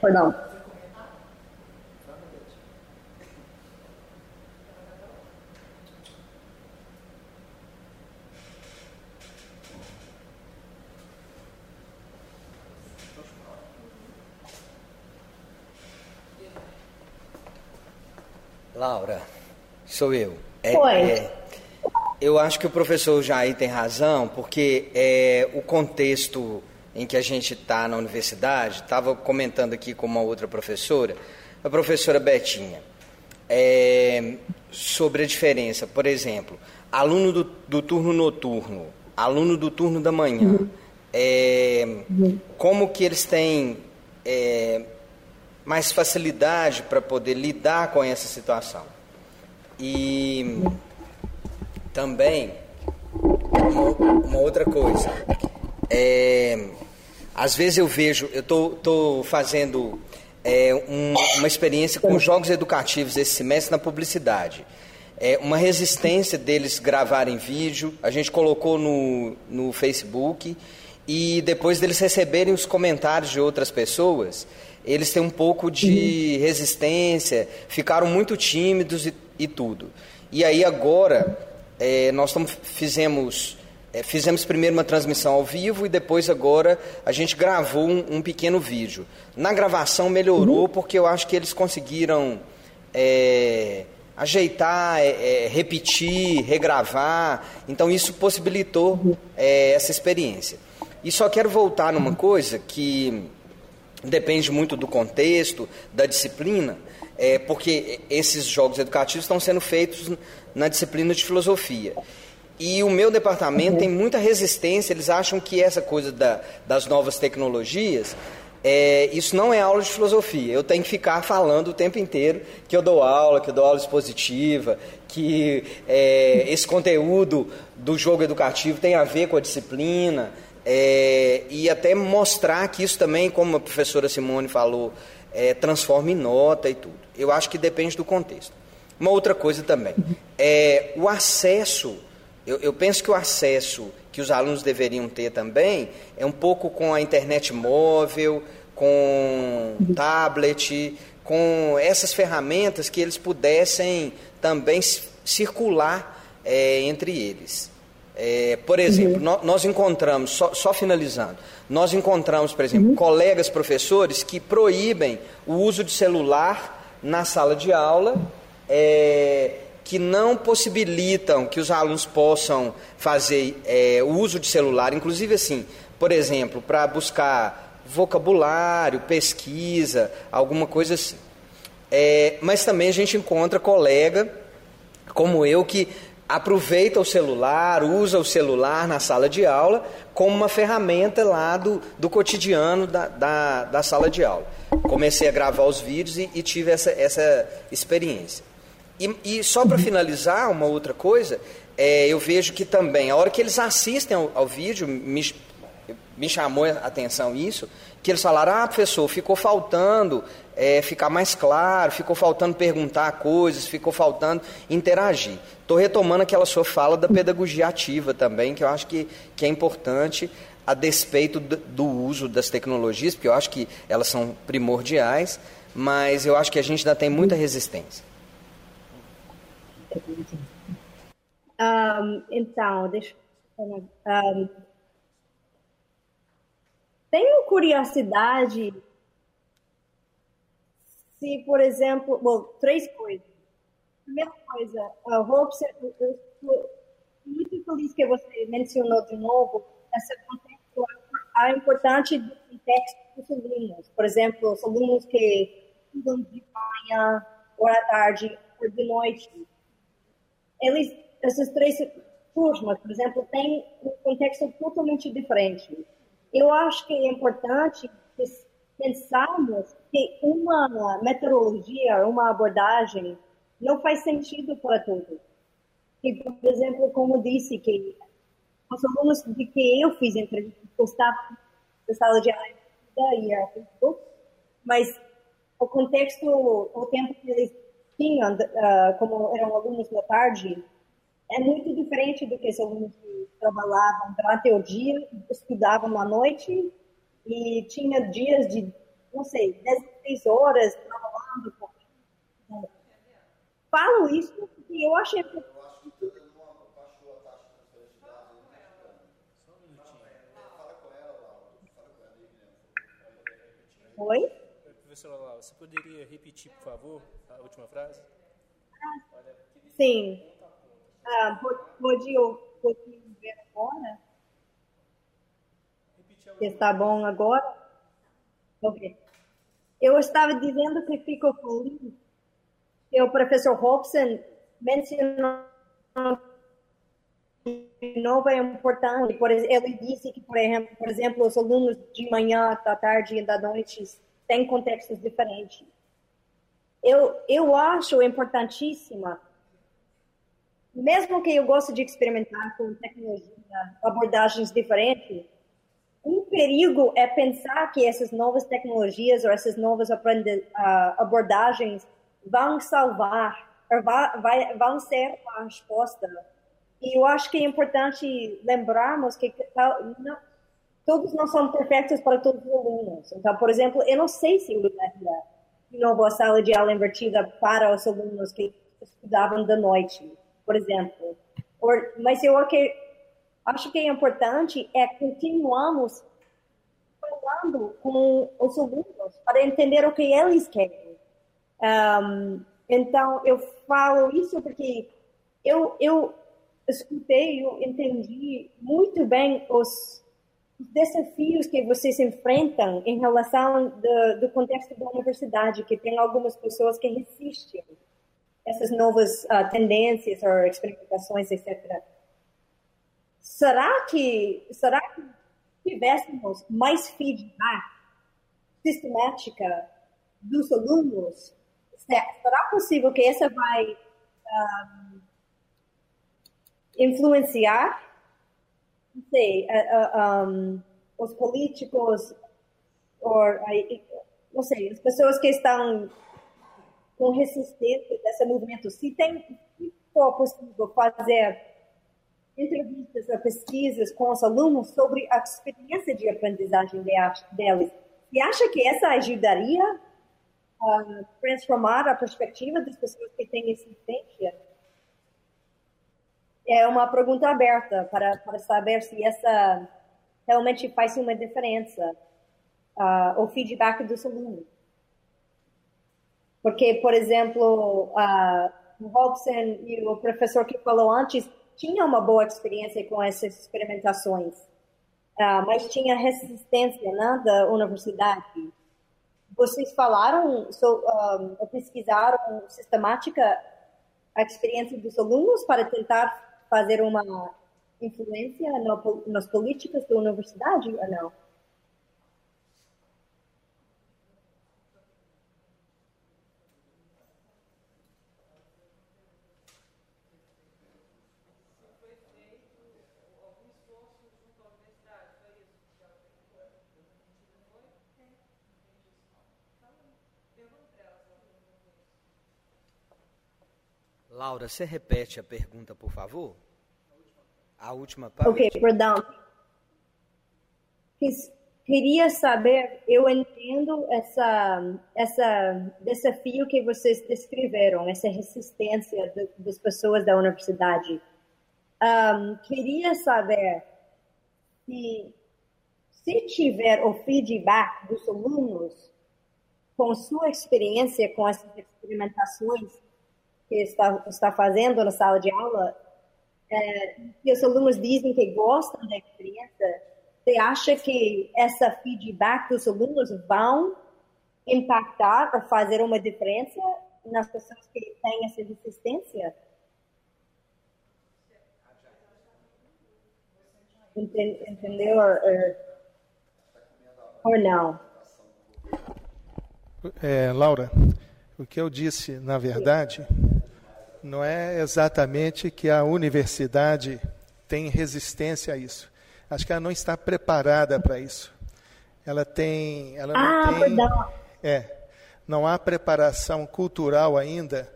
Perdão. Laura, sou eu. É, Oi. É, eu acho que o professor Jair tem razão, porque é, o contexto em que a gente está na universidade, estava comentando aqui com uma outra professora, a professora Betinha, é, sobre a diferença, por exemplo, aluno do, do, turno noturno, aluno do turno da manhã, uhum. É, uhum. como que eles têm é, mais facilidade para poder lidar com essa situação. E também uma, uma outra coisa, é, às vezes eu vejo, eu estou tô, tô fazendo é, um, uma experiência com jogos educativos esse semestre na publicidade. É, uma resistência deles gravarem vídeo, a gente colocou no, no Facebook, e depois deles receberem os comentários de outras pessoas, eles têm um pouco de uhum. resistência, ficaram muito tímidos e, e tudo. E aí agora, é, nós tamo, fizemos é, fizemos primeiro uma transmissão ao vivo e depois agora a gente gravou um, um pequeno vídeo. Na gravação melhorou uhum. porque eu acho que eles conseguiram é, ajeitar, é, é repetir, regravar. Então isso possibilitou uhum. é, essa experiência. E só quero voltar numa coisa que depende muito do contexto, da disciplina, é, porque esses jogos educativos estão sendo feitos na disciplina de filosofia. E o meu departamento uhum. tem muita resistência, eles acham que essa coisa da, das novas tecnologias, é, isso não é aula de filosofia. Eu tenho que ficar falando o tempo inteiro que eu dou aula, que eu dou aula expositiva, que é, esse conteúdo do jogo educativo tem a ver com a disciplina. É, e até mostrar que isso também, como a professora Simone falou, é, transforma em nota e tudo. Eu acho que depende do contexto. Uma outra coisa também, é, o acesso eu, eu penso que o acesso que os alunos deveriam ter também é um pouco com a internet móvel, com tablet, com essas ferramentas que eles pudessem também circular é, entre eles. É, por exemplo, uhum. nós, nós, encontramos, só, só, finalizando, nós encontramos, por exemplo, uhum. colegas professores que proíbem o uso de celular na sala de aula. É, que não possibilitam que os alunos possam fazer é, o uso de celular, inclusive assim, por exemplo, para buscar vocabulário, pesquisa, alguma coisa assim. É, mas também a gente encontra colega como eu que aproveita o celular, usa o celular na sala de aula como uma ferramenta lá do, do cotidiano da, da, da sala de aula. Comecei a gravar os vídeos e, e tive essa, essa experiência. E, e só para finalizar, uma outra coisa, é, eu vejo que também, a hora que eles assistem ao, ao vídeo, me, me chamou a atenção isso, que eles falaram, ah, professor, ficou faltando é, ficar mais claro, ficou faltando perguntar coisas, ficou faltando interagir. Estou retomando aquela sua fala da pedagogia ativa também, que eu acho que, que é importante a despeito do, uso das tecnologias, porque eu acho que elas são primordiais, mas eu acho que a gente ainda tem muita resistência. Um, então, deixa um, tenho curiosidade se, por exemplo, bom, três coisas. Primeira coisa, eu vou estou muito feliz que você mencionou de novo essa contexto, a importância do contexto dos alunos. Por exemplo, os alunos que estudam de manhã, ou à tarde, ou de noite. Eles, essas três turmas, por exemplo, têm um contexto totalmente diferente. Eu acho que é importante pensarmos que uma metodologia, uma abordagem, não faz sentido para todos. E, por exemplo, como disse, que os alunos de que eu fiz entrevista gostavam da sala de aula e a Facebook, mas o contexto, o tempo que eles tinham, uh, como eram alunos da tarde, é muito diferente do que os alunos que trabalhavam durante o dia, estudavam à noite e tinha dias de, não sei, 16 horas trabalhando. Falo isso porque eu achei que Oi? Professora Laura, você poderia repetir, por favor, a última frase? Sim. Ah, pode ver agora? Está bom agora? Ok. Eu estava dizendo que fico feliz que o professor Hobson mencionou de novo é. Por, ele disse que, por exemplo, por exemplo, os alunos de manhã, da tarde e da noite têm contextos diferentes. Eu, eu acho importantíssima, mesmo que eu goste de experimentar com tecnologia, abordagens diferentes, um perigo é pensar que essas novas tecnologias ou essas novas ah, abordagens vão salvar, vai, vão ser a resposta e eu acho que é importante lembrarmos que não, todos não são perfeitos para todos os alunos. Então, por exemplo, eu não sei se eu usaria de novo a sala de aula invertida para os alunos que estudavam da noite, por exemplo. Or, mas eu acho que é importante é continuarmos falando com os alunos para entender o que eles querem. Um, então, eu falo isso porque eu, eu escutei, eu entendi muito bem os desafios que vocês enfrentam em relação do, do contexto da universidade, que tem algumas pessoas que resistem essas novas uh, tendências ou experimentações, etc. Será que será que tivéssemos mais feedback sistemática dos alunos, será possível que essa vai um, ah, influenciar, não sei, uh, um, os políticos, ou, não sei, as pessoas que estão com resistência desse movimento, se tem, se for possível fazer entrevistas ou pesquisas com os alunos sobre a experiência de aprendizagem deles, você acha que essa ajudaria a transformar a perspectiva das pessoas que têm resistência? é uma pergunta aberta para, para saber se essa realmente faz uma diferença, uh, o feedback dos alunos. Porque, por exemplo, uh, o Robson e o professor que falou antes tinham uma boa experiência com essas experimentações, uh, mas tinha resistência né, da universidade. Vocês falaram, so, um, pesquisaram sistemática a experiência dos alunos para tentar fazer uma influência no, nas políticas da universidade ou não? Laura, você repete a pergunta, por favor? A última parte. Ok, perdão. Queria saber, eu entendo essa, essa desafio que vocês descreveram, essa resistência das pessoas da universidade. Um, queria saber se, se tiver o feedback dos alunos com sua experiência com essas experimentações que está, está fazendo na sala de aula, é, os alunos dizem que gostam da experiência, você acha que essa feedback dos alunos vão impactar ou fazer uma diferença nas pessoas que têm essa resistência? Entendeu? Ou, ou não? É, Laura, o que eu disse, na verdade, não é exatamente que a universidade tem resistência a isso. Acho que ela não está preparada para isso. Ela tem, ela não ah, tem, perdão. é, não há preparação cultural ainda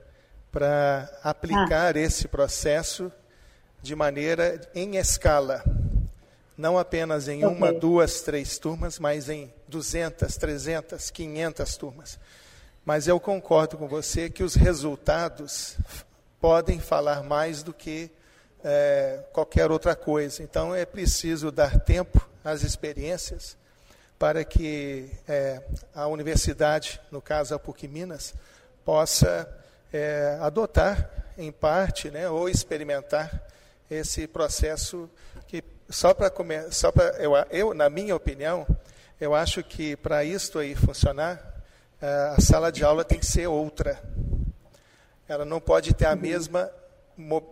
para aplicar ah. esse processo de maneira em escala. Não apenas em okay. uma, duas, três turmas, mas em 200, 300, 500 turmas. Mas eu concordo com você que os resultados podem falar mais do que é, qualquer outra coisa. Então é preciso dar tempo às experiências para que é, a universidade, no caso a PUC Minas, possa é, adotar em parte, né, ou experimentar esse processo que só para só para eu, eu na minha opinião eu acho que para isto aí funcionar é, a sala de aula tem que ser outra ela não pode ter a mesma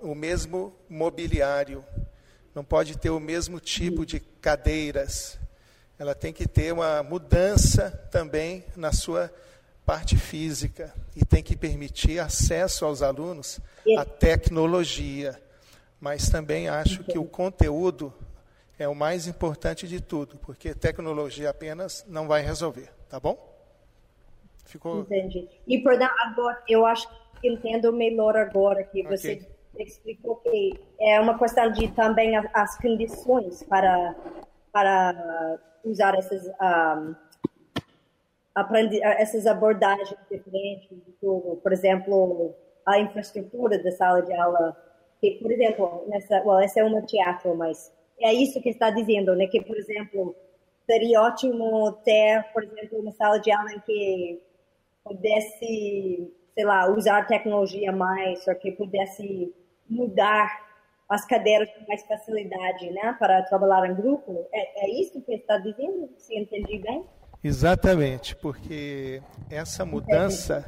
o mesmo mobiliário não pode ter o mesmo tipo de cadeiras ela tem que ter uma mudança também na sua parte física e tem que permitir acesso aos alunos à tecnologia. Mas também acho que o conteúdo é o mais importante de tudo, porque tecnologia apenas não vai resolver, tá bom? Ficou? Entendi. E perdão, agora eu acho que entendo melhor agora que okay. você explicou que é uma questão de também as condições para para usar essas um, aprendi essas abordagens diferentes de tudo. Por exemplo, a infraestrutura da sala de aula, que, por exemplo, nessa, well, essa é uma teatro, mas é isso que está dizendo, né? Que, por exemplo, seria ótimo ter, por exemplo, uma sala de aula em que pudesse, sei lá, usar tecnologia mais, ou que pudesse mudar as cadeiras com mais facilidade, né, para trabalhar em grupo. É, é isso que está dizendo? Se entendi bem? Exatamente, porque essa mudança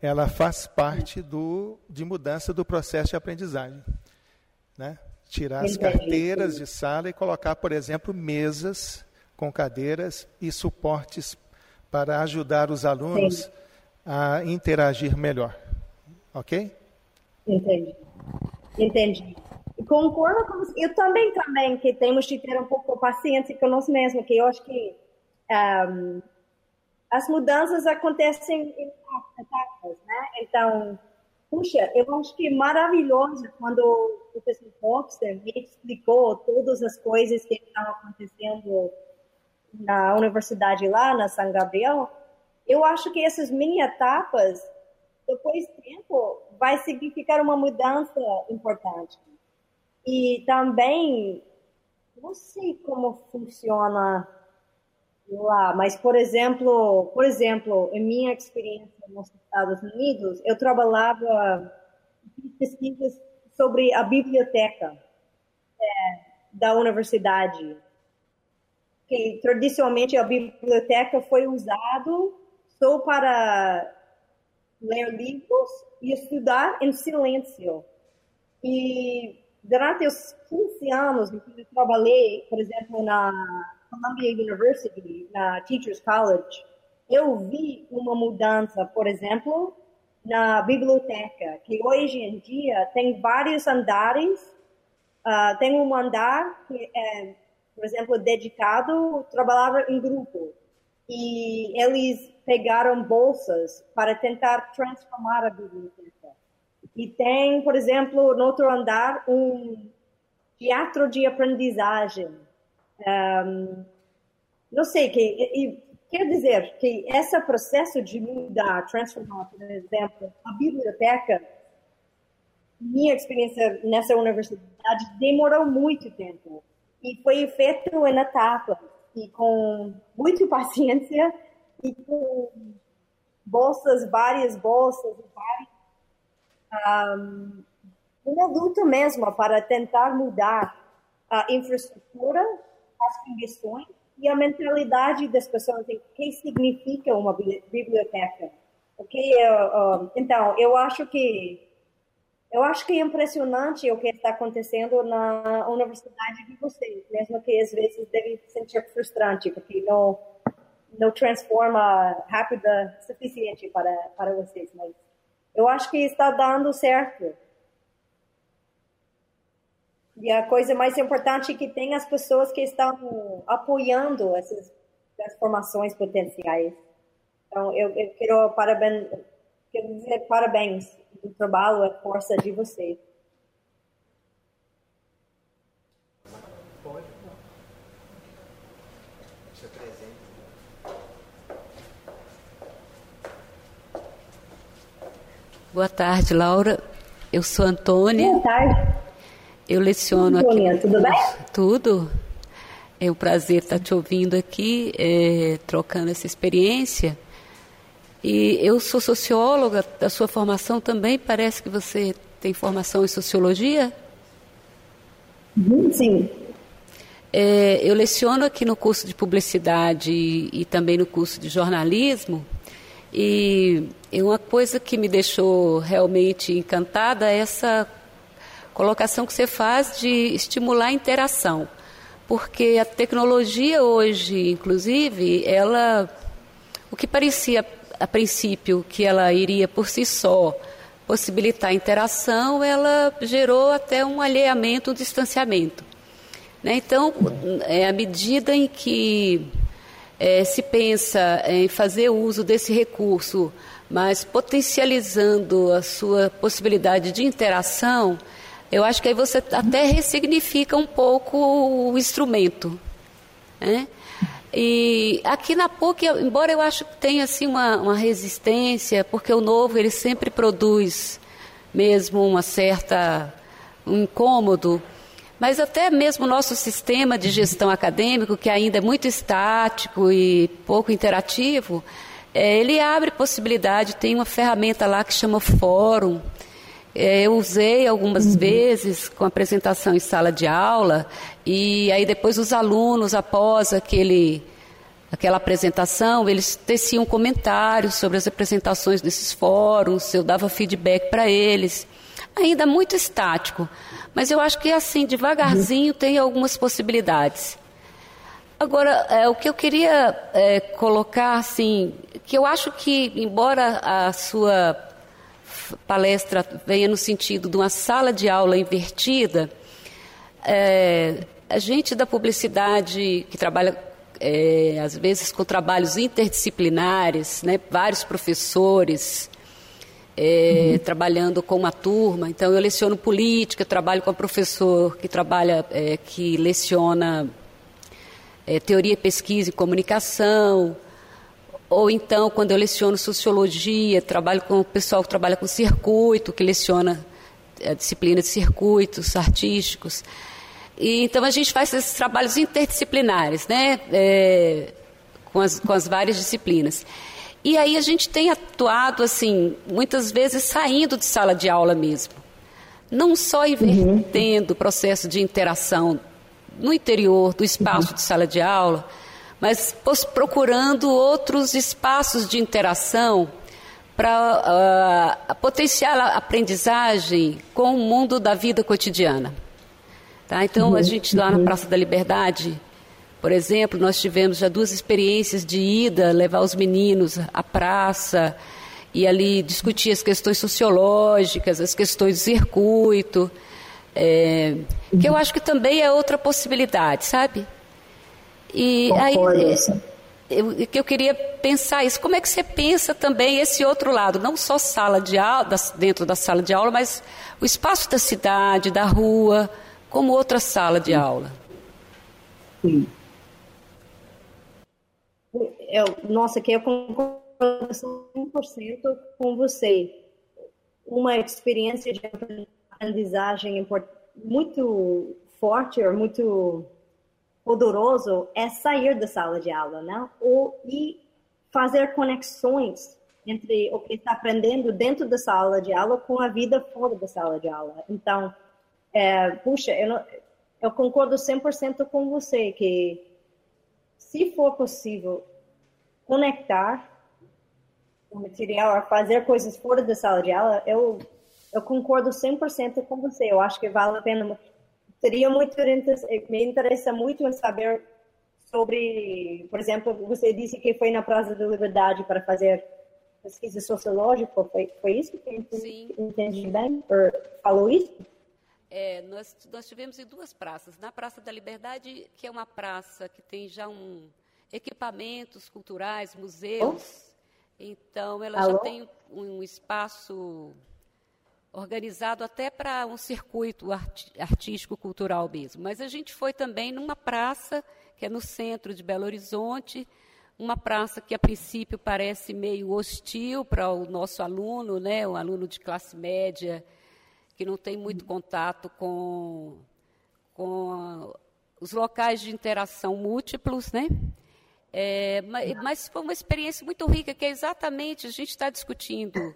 ela faz parte do, de mudança do processo de aprendizagem, né? Tirar as carteiras de sala e colocar, por exemplo, mesas com cadeiras e suportes para ajudar os alunos Sim. A interagir melhor, ok? Entendi. Entendi concordo com você. Eu também, também, que temos que ter um pouco de paciência com nós mesmos, que eu acho que um, as mudanças acontecem em etapas, né? Então, puxa, eu acho que é maravilhoso quando o professor Foster me explicou todas as coisas que estavam acontecendo na universidade lá, na São Gabriel. Eu acho que essas mini etapas, depois de tempo, vai significar uma mudança importante. E também, não sei como funciona lá, mas por exemplo, por exemplo, em minha experiência nos Estados Unidos, eu trabalhava pesquisas sobre a biblioteca é, da universidade, que tradicionalmente a biblioteca foi usado só para ler livros e estudar em silêncio. E durante os 15 anos que eu trabalhei, por exemplo, na Columbia University, na Teachers College, eu vi uma mudança, por exemplo, na biblioteca, que hoje em dia tem vários andares. Uh, tem um andar que é, por exemplo, dedicado, trabalhava em grupo. E eles pegaram bolsas para tentar transformar a biblioteca. E tem, por exemplo, no outro andar, um teatro de aprendizagem. Um, não sei, que, e, quer dizer que esse processo de mudar, transformar, por exemplo, a biblioteca, minha experiência nessa universidade demorou muito tempo e foi feito em etapas. E com muita paciência e com bolsas, várias bolsas, várias, um, uma luta mesmo para tentar mudar a infraestrutura, as condições e a mentalidade das pessoas em que significa uma biblioteca. Okay? Então, eu acho que eu acho que é impressionante o que está acontecendo na universidade de vocês, mesmo que às vezes deve sentir frustrante, porque não não transforma rápida suficiente para para vocês, mas eu acho que está dando certo. E a coisa mais importante é que tem as pessoas que estão apoiando essas transformações potenciais. Então, eu, eu quero, parabéns, quero dizer parabéns do trabalho, a força de vocês. Boa tarde, Laura. Eu sou Antônia. Boa tarde. Eu leciono Antônia, aqui. Tudo bem? Tudo. É um prazer estar te ouvindo aqui, é, trocando essa experiência. E eu sou socióloga, da sua formação também parece que você tem formação em sociologia? Sim. É, eu leciono aqui no curso de publicidade e, e também no curso de jornalismo. E uma coisa que me deixou realmente encantada é essa colocação que você faz de estimular a interação. Porque a tecnologia hoje, inclusive, ela o que parecia a princípio que ela iria por si só possibilitar interação, ela gerou até um alheamento, um distanciamento. Né? Então, é, à medida em que é, se pensa em fazer uso desse recurso, mas potencializando a sua possibilidade de interação, eu acho que aí você até ressignifica um pouco o instrumento. Né? E aqui na PUC, embora eu acho que tenha assim uma, uma resistência, porque o novo ele sempre produz mesmo uma certa um incômodo, mas até mesmo o nosso sistema de gestão acadêmico, que ainda é muito estático e pouco interativo, é, ele abre possibilidade, tem uma ferramenta lá que chama fórum. É, eu usei algumas uhum. vezes com apresentação em sala de aula, e aí depois os alunos, após aquele, aquela apresentação, eles teciam comentários sobre as apresentações desses fóruns, eu dava feedback para eles. Ainda muito estático, mas eu acho que assim, devagarzinho tem algumas possibilidades. Agora, é, o que eu queria é, colocar, assim, que eu acho que, embora a sua palestra venha no sentido de uma sala de aula invertida, é, a gente da publicidade que trabalha é, às vezes com trabalhos interdisciplinares, né, vários professores é, uhum. trabalhando com uma turma. Então eu leciono política, trabalho com um professor que trabalha, é, que leciona é, teoria, pesquisa e comunicação. Ou então, quando eu leciono sociologia, trabalho com o pessoal que trabalha com circuito, que leciona a disciplina de circuitos artísticos. E, então a gente faz esses trabalhos interdisciplinares, né? É, com, as, com as várias disciplinas. E aí a gente tem atuado, assim, muitas vezes saindo de sala de aula mesmo. Não só invertendo uhum. o processo de interação no interior do espaço uhum. de sala de aula, mas procurando outros espaços de interação para uh, potenciar a aprendizagem com o mundo da vida cotidiana. Tá? Então, a gente lá na Praça da Liberdade, por exemplo, nós tivemos já duas experiências de ida, levar os meninos à praça e ali discutir as questões sociológicas, as questões do circuito, é, que eu acho que também é outra possibilidade, sabe? E aí, eu, eu queria pensar isso. Como é que você pensa também esse outro lado? Não só sala de aula, dentro da sala de aula, mas o espaço da cidade, da rua, como outra sala de aula. Sim. Eu, nossa, que eu concordo 100% com você. Uma experiência de aprendizagem muito forte, muito, poderoso é sair da sala de aula, né? Ou, e fazer conexões entre o que está aprendendo dentro da sala de aula com a vida fora da sala de aula. Então, é, puxa, eu, não, eu concordo 100% com você que se for possível conectar o material a fazer coisas fora da sala de aula, eu, eu concordo 100% com você. Eu acho que vale a pena. Seria muito me interessa muito saber sobre, por exemplo, você disse que foi na Praça da Liberdade para fazer pesquisa sociológica, foi, foi isso que entendi, entendi bem? Or, falou isso? É, nós, nós tivemos em duas praças. Na Praça da Liberdade, que é uma praça que tem já um equipamentos culturais, museus. Oh. Então, ela Alô? já tem um espaço organizado até para um circuito artístico cultural mesmo. Mas a gente foi também numa praça que é no centro de Belo Horizonte, uma praça que a princípio parece meio hostil para o nosso aluno, né, um aluno de classe média que não tem muito contato com, com os locais de interação múltiplos, né? É, mas, mas, foi uma experiência muito rica, que é exatamente, a gente está discutindo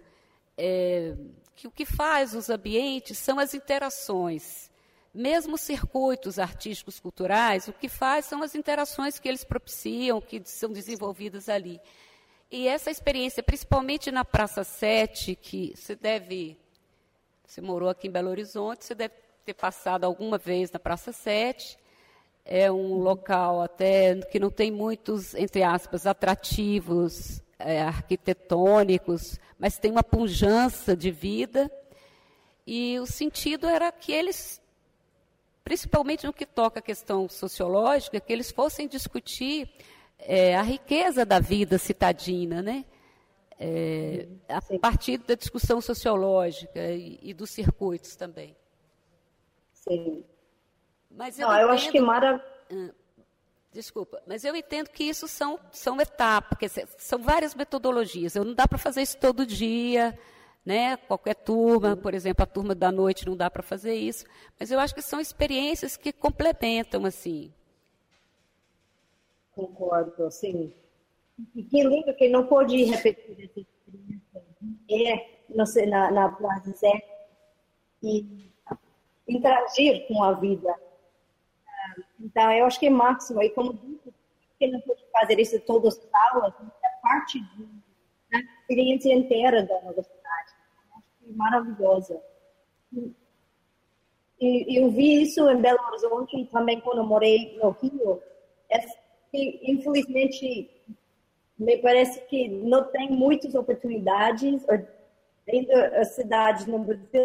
é, que o que faz os ambientes são as interações. Mesmo circuitos artísticos culturais, o que faz são as interações que eles propiciam, que são desenvolvidas ali. E essa experiência, principalmente na Praça 7, que você deve você morou aqui em Belo Horizonte, você deve ter passado alguma vez na Praça 7. É um local até que não tem muitos, entre aspas, atrativos é, arquitetônicos, mas tem uma pujança de vida. E o sentido era que eles, principalmente no que toca a questão sociológica, que eles fossem discutir é, a riqueza da vida citadina, né? é, a partir da discussão sociológica e, e, dos circuitos também. Sim. Mas eu, Não, entendo, eu acho que Mara. Ah, desculpa, mas eu entendo que isso são, são etapas, são várias metodologias. Eu não dá para fazer isso todo dia, né? Qualquer turma, por exemplo, a turma da noite não dá para fazer isso. Mas eu acho que são experiências que complementam, assim. Concordo, sim. E que lindo que não pode repetir essa experiência. É, não sei, na, na Plaza Zé e interagir com a vida. Então, eu acho que é máximo. E como disse, que não pode fazer isso todas as aulas, é parte da experiência inteira da universidade. Acho que é maravilhosa. E eu vi isso em Belo Horizonte também quando eu morei no Rio. É que, infelizmente, me parece que não tem muitas oportunidades, ainda as cidades no Brasil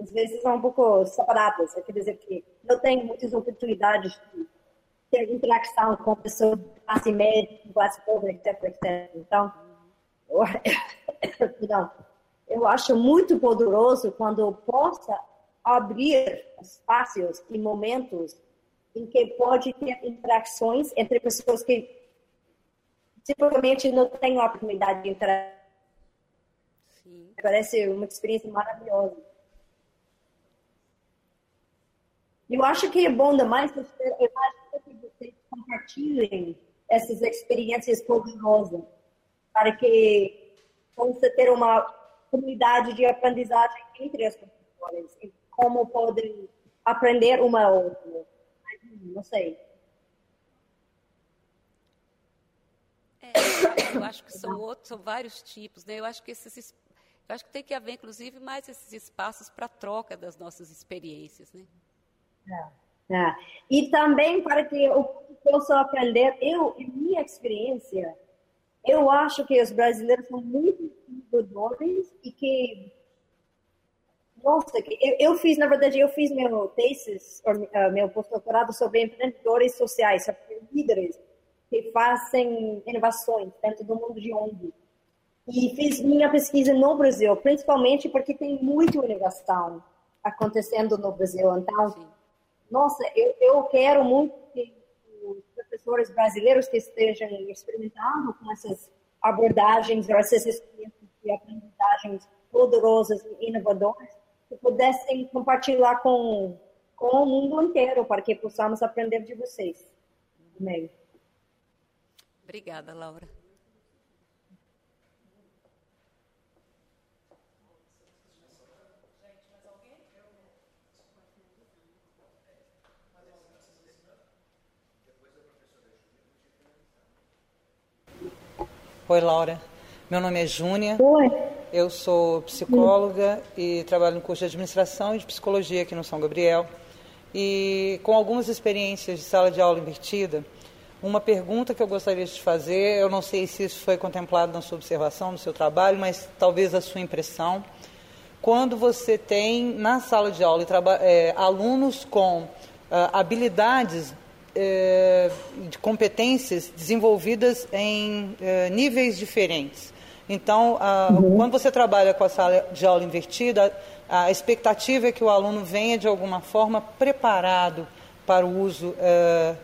às vezes são um pouco separadas, quer dizer que não tem muitas oportunidades de ter interação com pessoas de classe média, classe pobre, etc, etc. Então, eu, não, eu acho muito poderoso quando possa abrir espaços e momentos em que pode ter interações entre pessoas que simplesmente não tenho a oportunidade de. Sim. Parece uma experiência maravilhosa. Eu acho que é bom demais, eu acho que vocês compartilhem essas experiências poderosas para que possa ter uma comunidade de aprendizagem entre as pessoas e como podem aprender uma a outra. Não sei. eu acho que são outros, são vários tipos, né? Eu acho que esses, eu acho que tem que haver, inclusive, mais esses espaços para troca das nossas experiências, né? É. E também para que eu possa aprender, eu, em minha experiência, eu acho que os brasileiros são muito empreendedores e que nossa, eu, eu, fiz, na verdade, eu fiz meu thesis, uh, meu pós-doutorado sobre empreendedores sociais, sobre líderes que fazem inovações dentro do mundo de ONG. E fiz minha pesquisa no Brasil, principalmente porque tem muita inovação acontecendo no Brasil. Então. Nossa, eu, eu quero muito que os professores brasileiros que estejam experimentando com essas abordagens, essas experiências de aprendizagens poderosas e inovadoras, que pudessem compartilhar com, com o mundo inteiro, para que possamos aprender de vocês. Amém. Obrigada, Laura. Oi, Laura. Meu nome é Júnia. Oi. Eu sou psicóloga e trabalho no curso de administração e de psicologia aqui no São Gabriel. E com algumas experiências de sala de aula invertida, uma pergunta que eu gostaria de fazer, eu não sei se isso foi contemplado na sua observação, no seu trabalho, mas talvez a sua impressão. Quando você tem na sala de aula é, alunos com uh, habilidades eh, de competências desenvolvidas em eh, níveis diferentes. Então, uhum. quando você trabalha com a sala de aula invertida, a expectativa é que o aluno venha de alguma forma preparado para o uso, eh,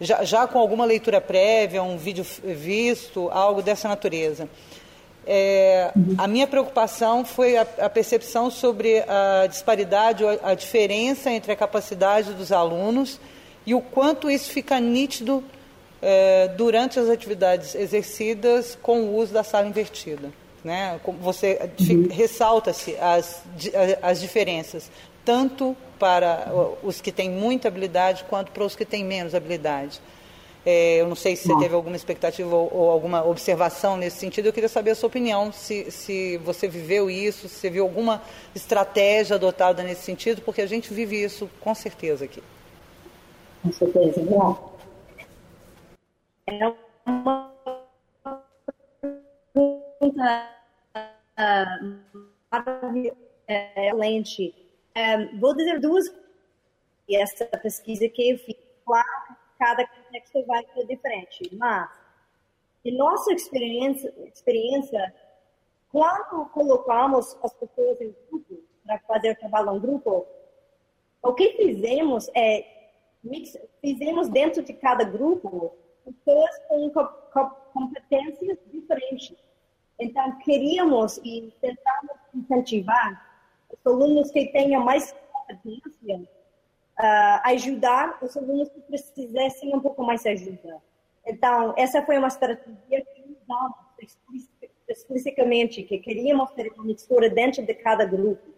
já, já, com alguma leitura prévia, um vídeo visto, algo dessa natureza. É. A minha preocupação foi a, a, percepção sobre a disparidade, a diferença entre a capacidade dos alunos e o quanto isso fica nítido é, durante as atividades exercidas com o uso da sala invertida. Né? Você uhum. ressalta-se as, as diferenças, tanto para os que têm muita habilidade quanto para os que têm menos habilidade. É, eu não sei se você teve alguma expectativa ou, ou, alguma observação nesse sentido. Eu queria saber a sua opinião, se, se você viveu isso, se você viu alguma estratégia adotada nesse sentido, porque a gente vive isso com certeza aqui com certeza. Bom, é uma pergunta excelente. Um, vou dizer duas e essa pesquisa que eu fiz. Claro, cada contexto vai ser diferente, mas em nossa experiência, experiência quando colocamos as pessoas em grupo para fazer trabalho em grupo, o que fizemos é mix, fizemos dentro de cada grupo pessoas com competências diferentes. Então, queríamos e tentamos incentivar os alunos que tenham mais competência uh, ajudar os alunos que precisassem um pouco mais de ajuda. Então, essa foi uma estratégia que usamos explicitamente, que queríamos ter uma mistura dentro de cada grupo.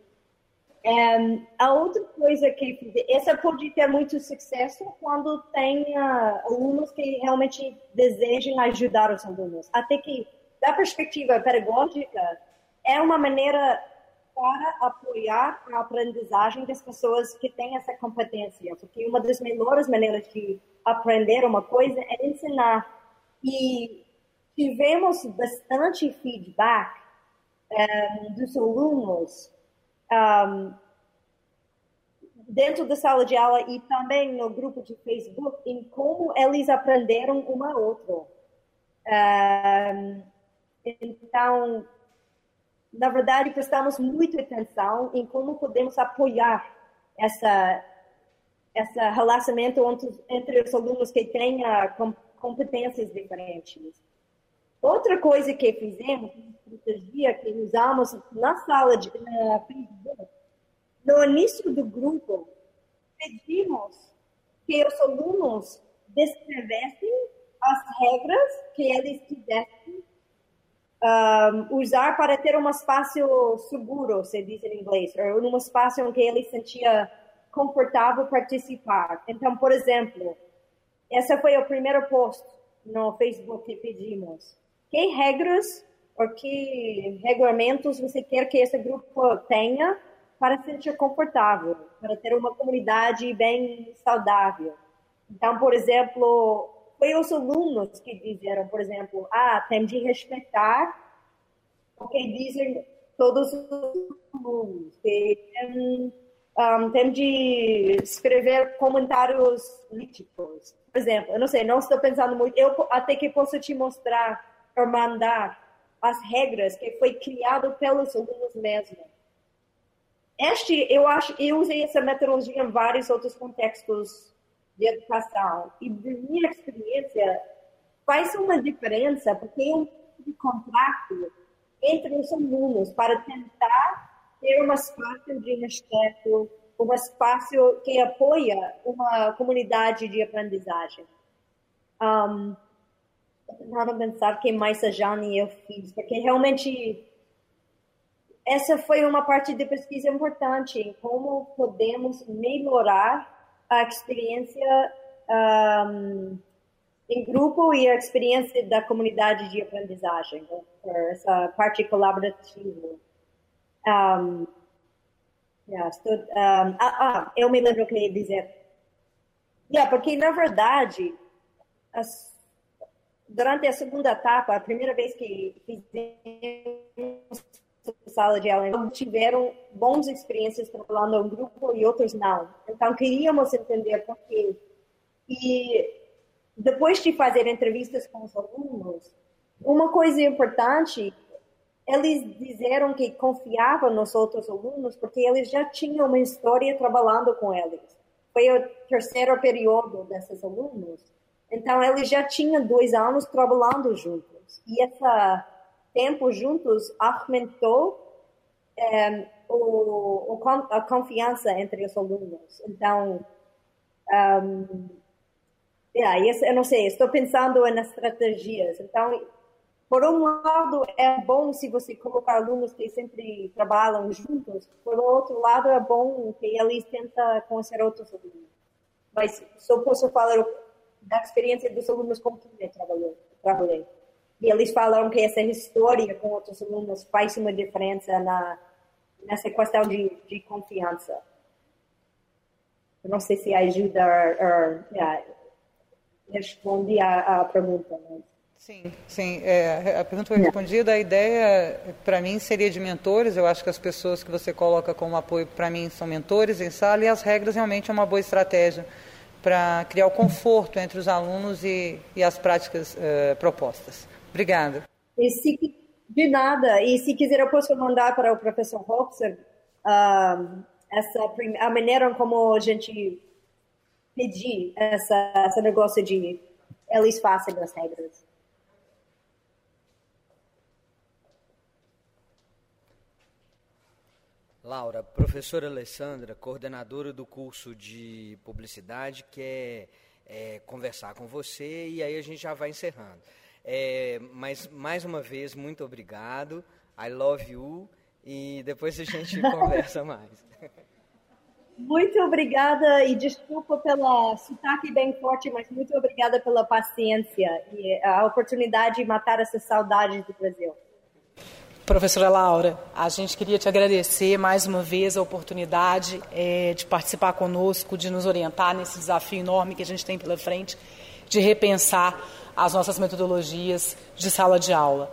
Um, a outra coisa que essa pode ter muito sucesso quando tem uh, alunos que realmente desejam ajudar os alunos. Até que, da perspectiva pedagógica, é uma maneira para apoiar a aprendizagem das pessoas que têm essa competência. Porque uma das melhores maneiras de aprender uma coisa é ensinar. E tivemos bastante feedback um, dos alunos um, dentro da sala de aula e também no grupo de Facebook em como eles aprenderam uma outra. Um, então, na verdade, prestamos muita atenção em como podemos apoiar essa esse relacionamento entre, entre os alunos que têm uh, competências diferentes. Outra coisa que fizemos, estratégia que usamos na sala de na no início do grupo, pedimos que os alunos descrevessem as regras que eles quisessem um, usar para ter um espaço seguro, se diz em inglês, ou um espaço em que ele sentia confortável participar. Então, por exemplo, essa foi o primeiro post no Facebook que pedimos que regras ou que regulamentos você quer que esse grupo tenha para se sentir confortável, para ter uma comunidade bem saudável. Então, por exemplo, foi os alunos que disseram, por exemplo, ah, tem de respeitar o que dizem todos os alunos, que tem, um, tem de escrever comentários críticos. Por exemplo, eu não sei, não estou pensando muito, eu até que posso te mostrar mandar as regras que foi criado pelos alunos mesmo. Este, eu acho, eu usei essa metodologia em vários outros contextos de educação e de minha experiência faz uma diferença porque é um tipo de contrato entre os alunos para tentar ter um espaço de respeito, um espaço que apoia uma comunidade de aprendizagem. Um, tentando pensar que mais a Jane eu fiz, porque realmente essa foi uma parte de pesquisa importante em como podemos melhorar a experiência um, em grupo e a experiência da comunidade de aprendizagem, né? essa parte colaborativa. Um, yeah, estou, um, ah, ah, eu me lembro o que eu ia dizer. Yeah, porque, na verdade, as, durante a segunda etapa, a primeira vez que fizemos sala de aula, tiveram bons experiências trabalhando em grupo e outros não. Então, queríamos entender por quê. E depois de fazer entrevistas com os alunos, uma coisa importante, eles disseram que confiavam nos outros alunos porque eles já tinham uma história trabalhando com eles. Foi o terceiro período desses alunos. Então, eles já tinham dois anos trabalhando juntos. E esse tempo juntos aumentou é, o, a confiança entre os alunos. Então, um, yeah, eu não sei, estou pensando nas estratégias. Então, por um lado, é bom se você colocar alunos que sempre trabalham juntos, por outro lado, é bom que eles tentem conhecer outros alunos. Mas só posso falar da experiência dos alunos com quem eu trabalhei. trabalhei. E eles falaram que essa história com outros alunos faz uma diferença na, nessa questão de, de confiança. Eu não sei se ajuda a, responder a, a pergunta. Mas... Sim, sim. É, a pergunta foi respondida. A ideia, para mim, seria de mentores. Eu acho que as pessoas que você coloca como apoio, para mim, são mentores em sala e as regras realmente é uma boa estratégia para criar o conforto entre os alunos e, e as práticas uh, propostas. Obrigada. Se, de nada. E se quiser, eu posso mandar para o professor Hofzer uh, essa, a maneira como a gente pedir esse negócio de eles fazem as regras. Laura, professora Alessandra, coordenadora do curso de publicidade, quer é, conversar com você e aí a gente já vai encerrando. É, mas, mais uma vez, muito obrigado. I love you. E depois a gente conversa mais. Muito obrigada e desculpa pela sotaque bem forte, mas muito obrigada pela paciência e a oportunidade de matar essa saudade do Brasil. Professora Laura, a gente queria te agradecer mais uma vez a oportunidade é, de participar conosco, de nos orientar nesse desafio enorme que a gente tem pela frente, de repensar as nossas metodologias de sala de aula.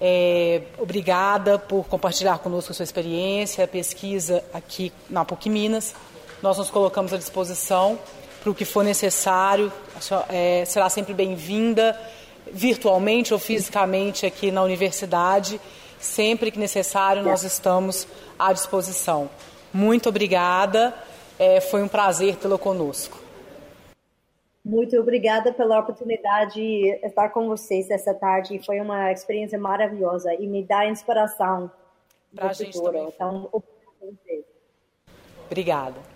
É, obrigada por compartilhar conosco a sua experiência, a pesquisa aqui na PUC Minas. Nós nos colocamos à disposição para o que for necessário, é, será sempre bem-vinda, virtualmente ou fisicamente aqui na universidade. Sempre que necessário, nós estamos à disposição. Muito obrigada, é, foi um prazer tê-la conosco. Muito obrigada pela oportunidade de estar com vocês essa tarde. Foi uma experiência maravilhosa e me dá inspiração para a gente também. Então, obrigada.